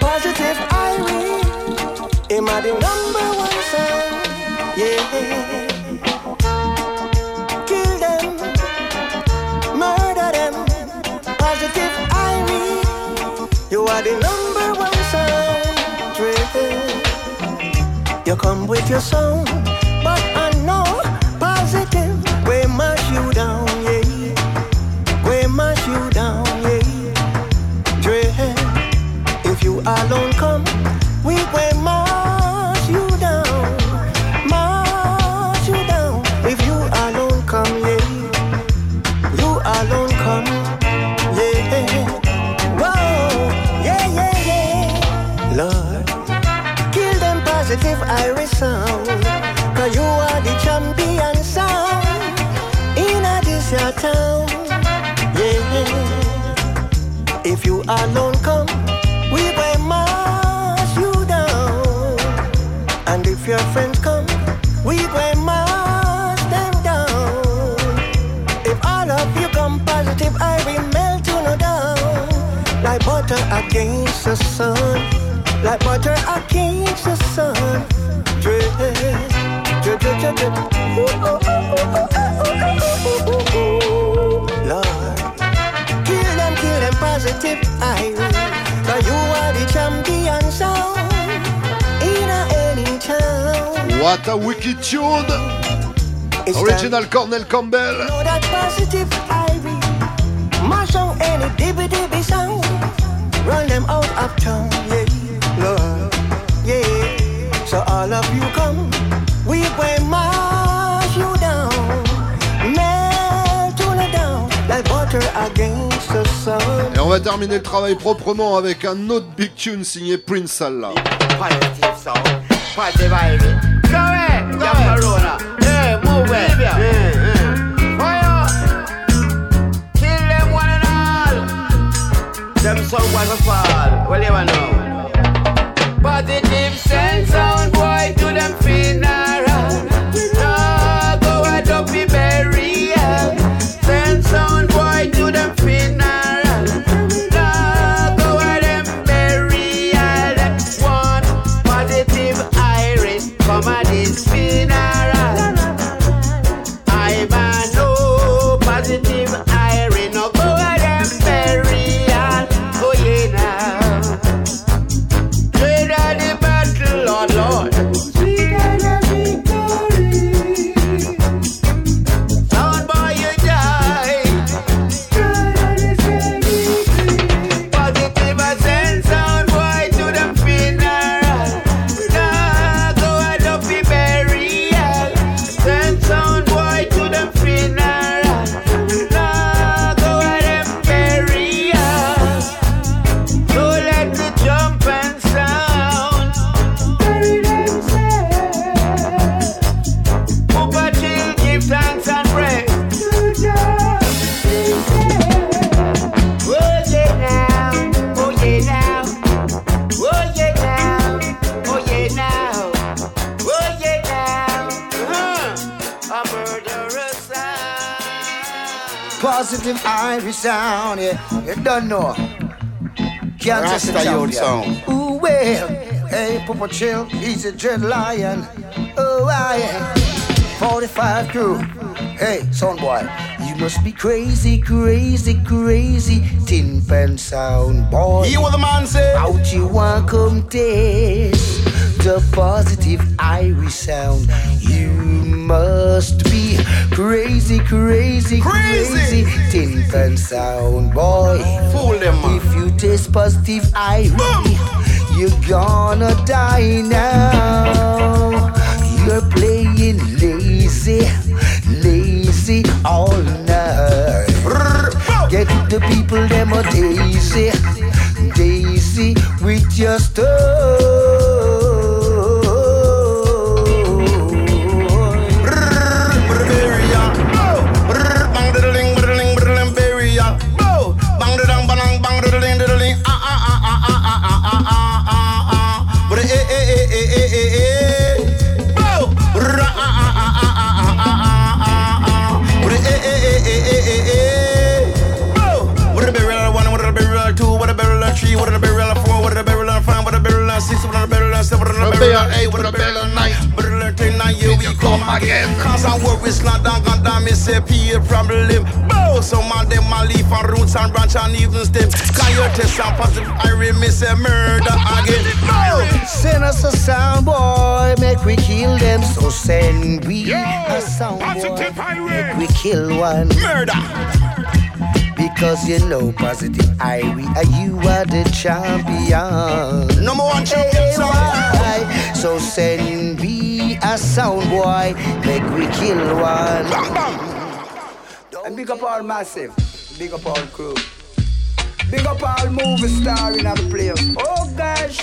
Positive the number one sound? Yeah. Kill them. Murder them. Positive. You are the number one sound. You come with your song, against the sun. Like butter against the sun. Drip, drip, drip, drip, drip. Ooh, ooh, ooh, ooh, ooh, ooh, ooh, ooh, ooh. Lord. Kill them, kill them positive Irie. Cause you are the champion sound in any town. What a wicked tune Original Cornel Campbell Know that positive Irie. Mash out any dibby dibby sound. Run them out of town, yeah, Lord, yeah. So all of you come, we will mash you down, melt you down like butter against the sun. Et on va terminer le travail proprement avec un autre big tune signé Prince Allah. Positive sound, positive Ivy. Go ahead, go ahead. Corona. Hey, move it. Yeah, yeah. Them some boys will fall. Well, you know. Positive sense sound boy to them sound, yeah. You don't know. Can't Rasta test the youth champion. sound. Ooh, well. Hey, Papa Chill, he's a dread lion. Oh, ah, I am. 45 crew. Hey, son boy, you must be crazy, crazy, crazy. Tin pen sound boy. Hear what the man say. Out you want come taste the positive Irie sound. You must be crazy, crazy, crazy. Tin pen sound boy. Fool them. If you taste positive Irie, you're gonna die now. You're playing lazy, lazy all night. Get the people them a daisy, daisy with your Bang seven, what a barrel eight, what a barrel nine, what a ten nine. Here we come again. Cause I work with slant and gun down, me say peer problem. Bow. Some of them a leaf and roots and branch and even stem. Can you test and positive? I me say murder again. Bow. Send us a sound boy, make we kill them. So send we a sound boy, make we kill one. Murder. Because you know positive Irie, uh, you are the champion. Number one champion boy. So send me a sound boy, make we kill one. And big up all massive, big up all crew. Big up all movie star in the place. Oh gosh.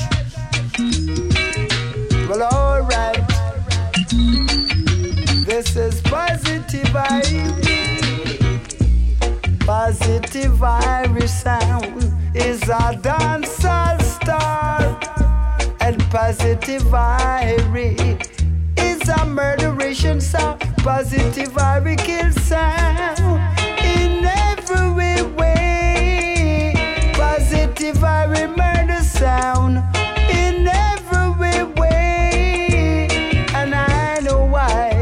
Well alright. This is positive Irie. Positive Irie sound is a dancehall star. And positive Irie is a murderation sound. Positive Irie kill sound in every way. Positive Irie murder sound in every way. And I know why.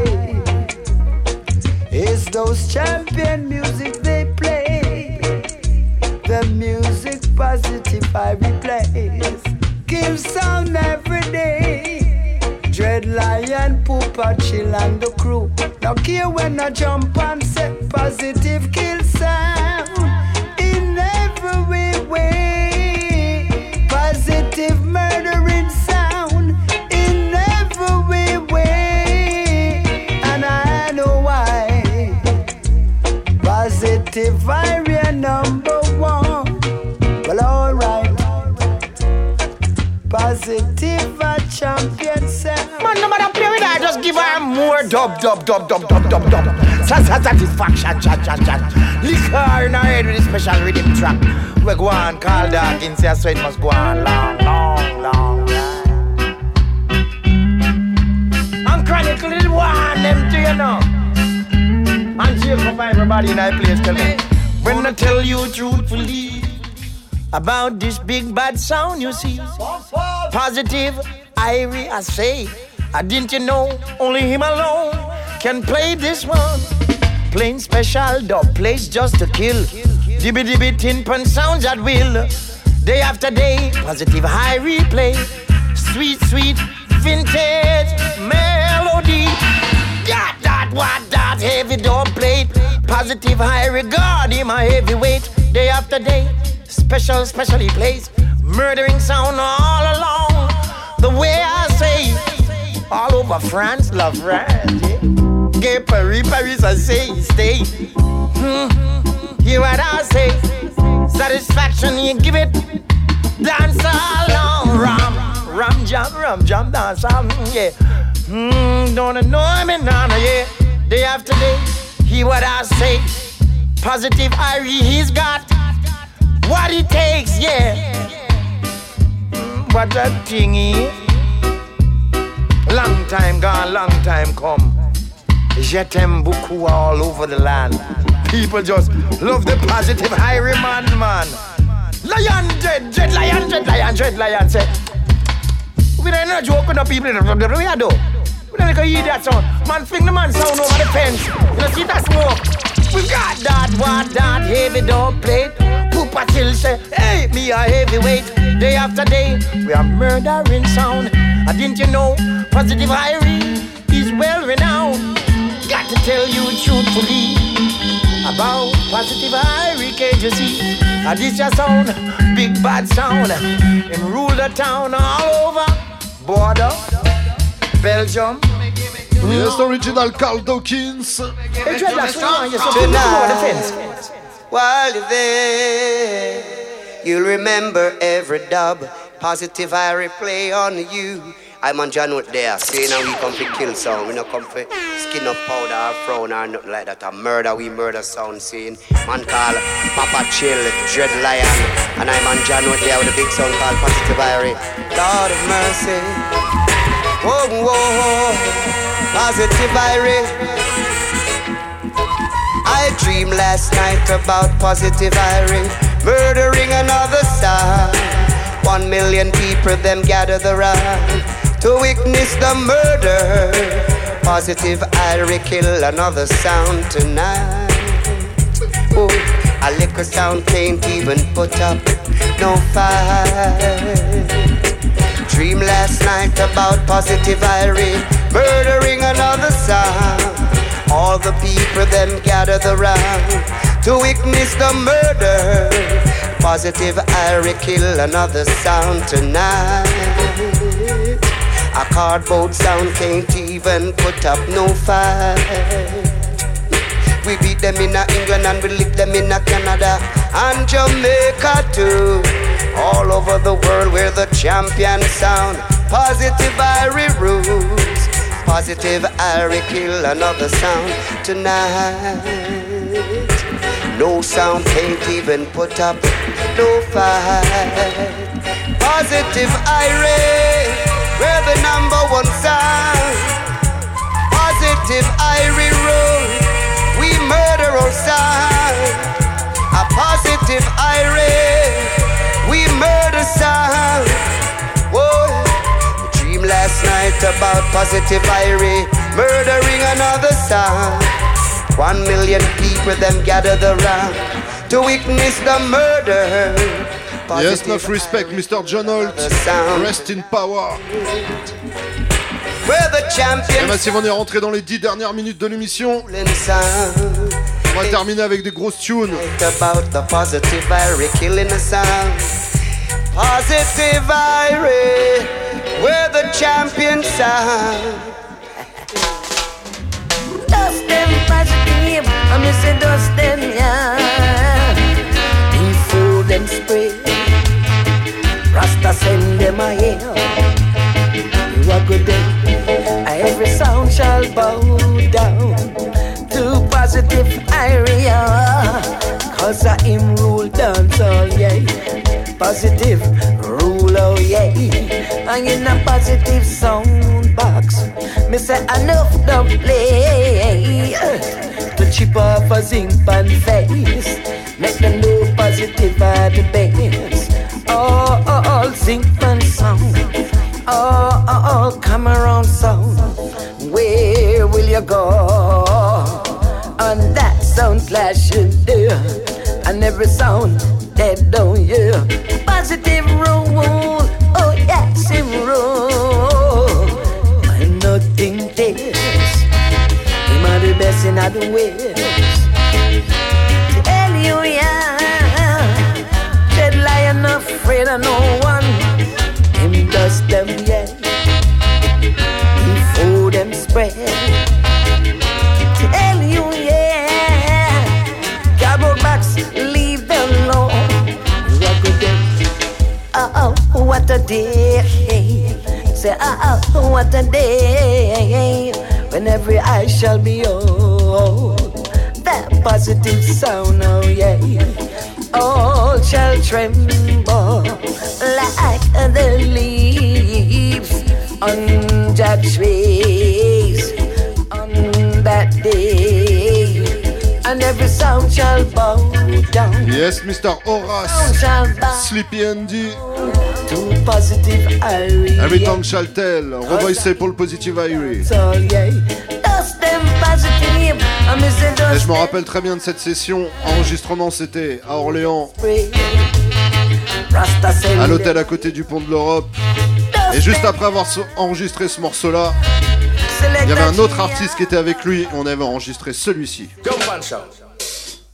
It's those champion music. The music positive I replace. Kill sound every day. Dread Lion, Poopa, Chill and the crew. Now care when I jump and set positive kill sound in every way. More dub, dub, dub, dub, dub, dub, dub. Sa- sa- Satisfaction, chat, chat, chat. Her in her head with a special rhythm track. We go on, call that in, say so it must go on long, long, long. And chronicle little one, them to you know. And for everybody in that place, tell me. When I tell you truthfully about this big bad sound you see, positive, Irie, I say, I didn't you know only him alone can play this one. Plain special dub plays just to kill. Dibby dibby tin pan sounds at will. Day after day, positive high replay. Sweet, sweet, vintage melody. Got that, what that heavy dub plate. Positive high regard him a heavyweight. Day after day, special, specially plays. Murdering sound all along. The way I say, all over France, love France. Yeah. Gay Paris, Paris, I say, stay. Hmm. Hear what I say? Satisfaction, you give it. Dance along, ram, ram, jam, ram, jam, dance all, yeah. Hmm, don't annoy me, nana, yeah. Day after day, hear what I say. Positive Irie, he's got what it takes, yeah. Mm, What that thing is. Long time gone, long time come. Je t'aime beaucoup all over the land. People just love the positive Irie man, man. Lion, dread, dread, lion, dread, lion, dread, lion, say. We don't know joke with the people in the we are do. We don't like hear that sound. Man, fling the man sound over the fence. You know, see that smoke. We got that, what that heavy dub plate. Poopa till say, hey, me a heavyweight. Day after day, we are murdering sound. And didn't you know, positive Irie is well renowned. Got to tell you truthfully about positive Irie, can't you see? And this your sound, big bad sound. And rule the town all over. Border, Belgium. Yes, original Carl Dawkins. Hey, dreadlocks, what you want? You're so While you're there, you'll remember every dub. Positive I replay on you. I'm on John Holt there, saying we come to kill sound. We not come for skin up powder or frown or nothing like that. A murder, we murder sound saying. Man called Papa Chill, Dread Lion. And I'm on John Holt there with a big song called Positive Irie. Lord of mercy. Whoa, whoa, Positive Irie. I dreamed last night about positive Irie murdering another side. One million people them gathered around to witness the murder. Positive Irie kill another sound tonight. Oh, a liquor sound can't even put up no fight. Dream last night about positive Irie murdering another sound. All the people then gathered around to witness the murder. Positive Irie kill another sound tonight. A cardboard sound can't even put up no fight. We beat them in England and we lick them in Canada and Jamaica too. All over the world we're the champion sound. Positive Irie rules. Positive Irie kill another sound tonight. No sound can't even put up no fight. Positive Irie, we're the number one sound. Positive Irie rule, we murder our sound. A positive Irie, about positive Irie murdering another sound. One million people them gathered around to witness the murder. Yes, enough respect, Mr. John Holt. Rest in power. We're the Et. Massive, on est rentré dans les 10 dernières minutes de l'émission. On va terminer avec des grosses tunes. about the positive Killing the sound. Positive Irie, we're the champion sound. Dust them positive, I'm say dust them, yeah. Before them spray. Rasta send them a here. You a good day. Every sound shall bow down to positive Irie. Cause I him rule dance all yeah. Positive rule oh yeah. And in a positive sound box, me say enough don't play. To chip off a zinc pan face, make them know positive are the best. Oh, oh, oh, zinc pan sound. Oh, oh, oh, come around sound. Where will you go? On that sound clashing there. And every sound dead on you. Positive rule. Him rule. And nothing this. Him are the best in the West. Tell you, yeah. Lion afraid of no one. Him. Before them spread. A day. Say, oh, oh, what a day. When every eye shall be old. That positive sound, oh yeah. All shall tremble like the leaves on Judge trees every sound shall bow down. Yes, Mr. Horace. Sleepy Andy. to positive Irie. Every tongue shall tell. Pour le Positive Irie. Et je me rappelle très bien de cette session. Enregistrement, c'était à Orléans, à l'hôtel à côté du pont de l'Europe. Et juste après avoir enregistré ce morceau-là, il y avait un autre artiste qui était avec lui. Et on avait enregistré celui-ci.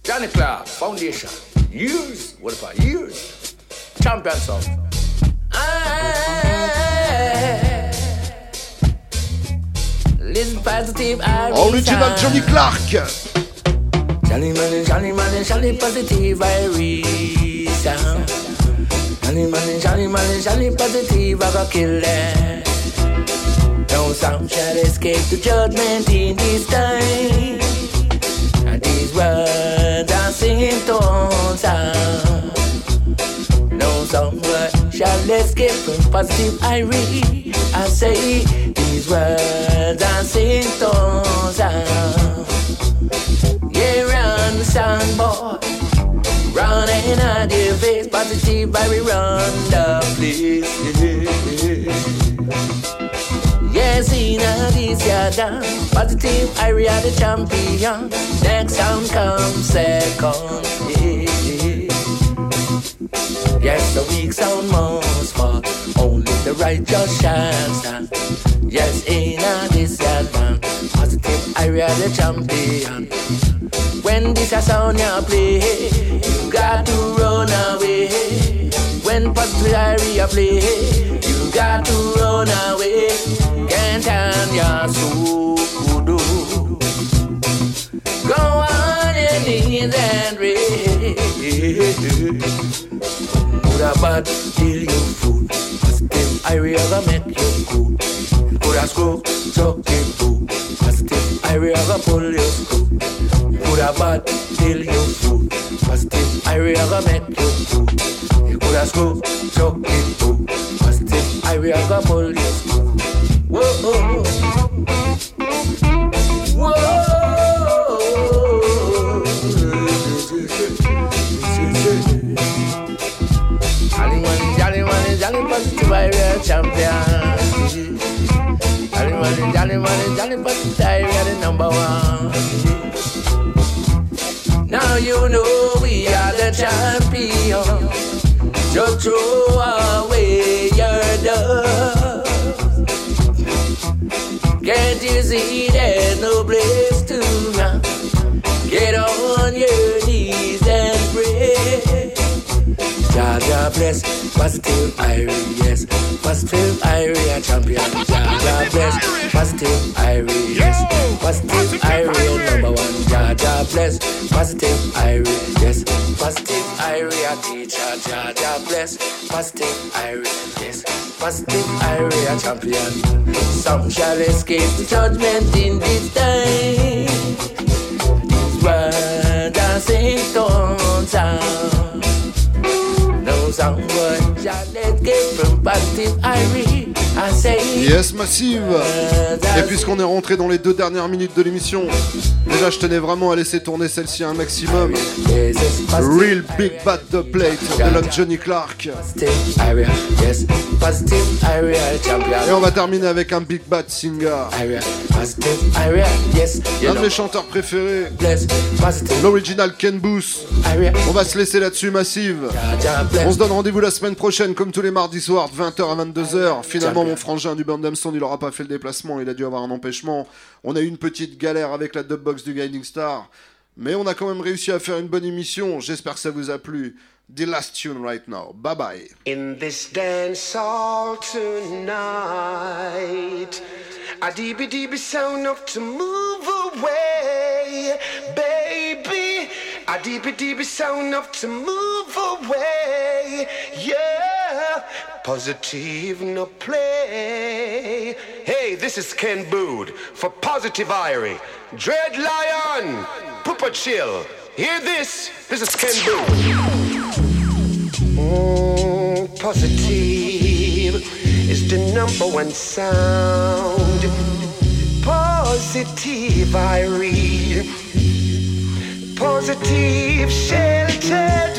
Jump and shout. Johnny Clarke Foundation. Years, what about years? Champion song. Listen positive Irie Original sound. Johnny Clarke. Johnny man, Johnny man, Johnny positive Irie sound. Johnny man, Johnny man, Johnny positive, I go kill them. No sound shall escape the judgment in this time. These words are singing tones sound. No word shall escape from positive Irie. I say these words are singing tones sound. Yeah, run, sound boy. Run and your face, positive, I run the place. Yes, in a Positive, I are the champion. Next sound comes second. Yeah. Yes, the weak sound must fall. Only the righteous shall stand. Yes, in a done. Positive, I are the champion. When this a sound you play, you got to run away. When positive Irie play, you got to run away. Can't turn your soul. Go on your knees and raise. Put a bad till you food. Positive Irie gonna make you cool. Put a screw, chuck it cool. Positive Irie gonna pull you screw. Put a bad till you fool. Positive Irie gonna make you cool. You put a screw, chuck it cool. Positive Irie gonna pull you screw. Whoa, positive Irie champion. The number one. Now you know we are the champion. Just throw away your dust. Can't you see there's no place Jah bless. Positive Irie, yes. Positive Irie, a champion. Jah bless. Positive Irie, yes. Positive Irie, number one. Jah bless. Positive Irie, yes. Positive Irie, a teacher. Jah bless. Positive Irie, yes. Positive Irie, a champion. Some shall escape the judgment in this time. These words are sing sound. No sound but shall escape from positive Irie. Yes, Massive Et puisqu'on est rentré dans les deux dernières minutes de l'émission, déjà je tenais vraiment à laisser tourner celle-ci un maximum. Real Big Bad the Plate de l'homme Johnny Clark. Et on va terminer avec un Big Bad Singer. Positive Irie, yes. Un de mes chanteurs préférés. L'original Ken Booth. On va se laisser là-dessus, Massive. On se donne rendez-vous la semaine prochaine, comme tous les mardis soirs, de 20h à 22h. Finalement, mon frangin du Bandam Sound, il aura pas fait le déplacement, il a dû avoir un empêchement. On a eu une petite galère avec la dubbox du Guiding Star. Mais on a quand même réussi à faire une bonne émission. J'espère que ça vous a plu. The last tune right now. Bye bye. In this dance hall tonight. A deeby deeby sound up to move away, yeah. Positive no play. Hey, this is Ken Boothe for Positive Irie. Dread Lion, Pupa Chill. Hear this? This is Ken Boothe. Mm, positive is the number one sound. Positive, I read. Positive, sheltered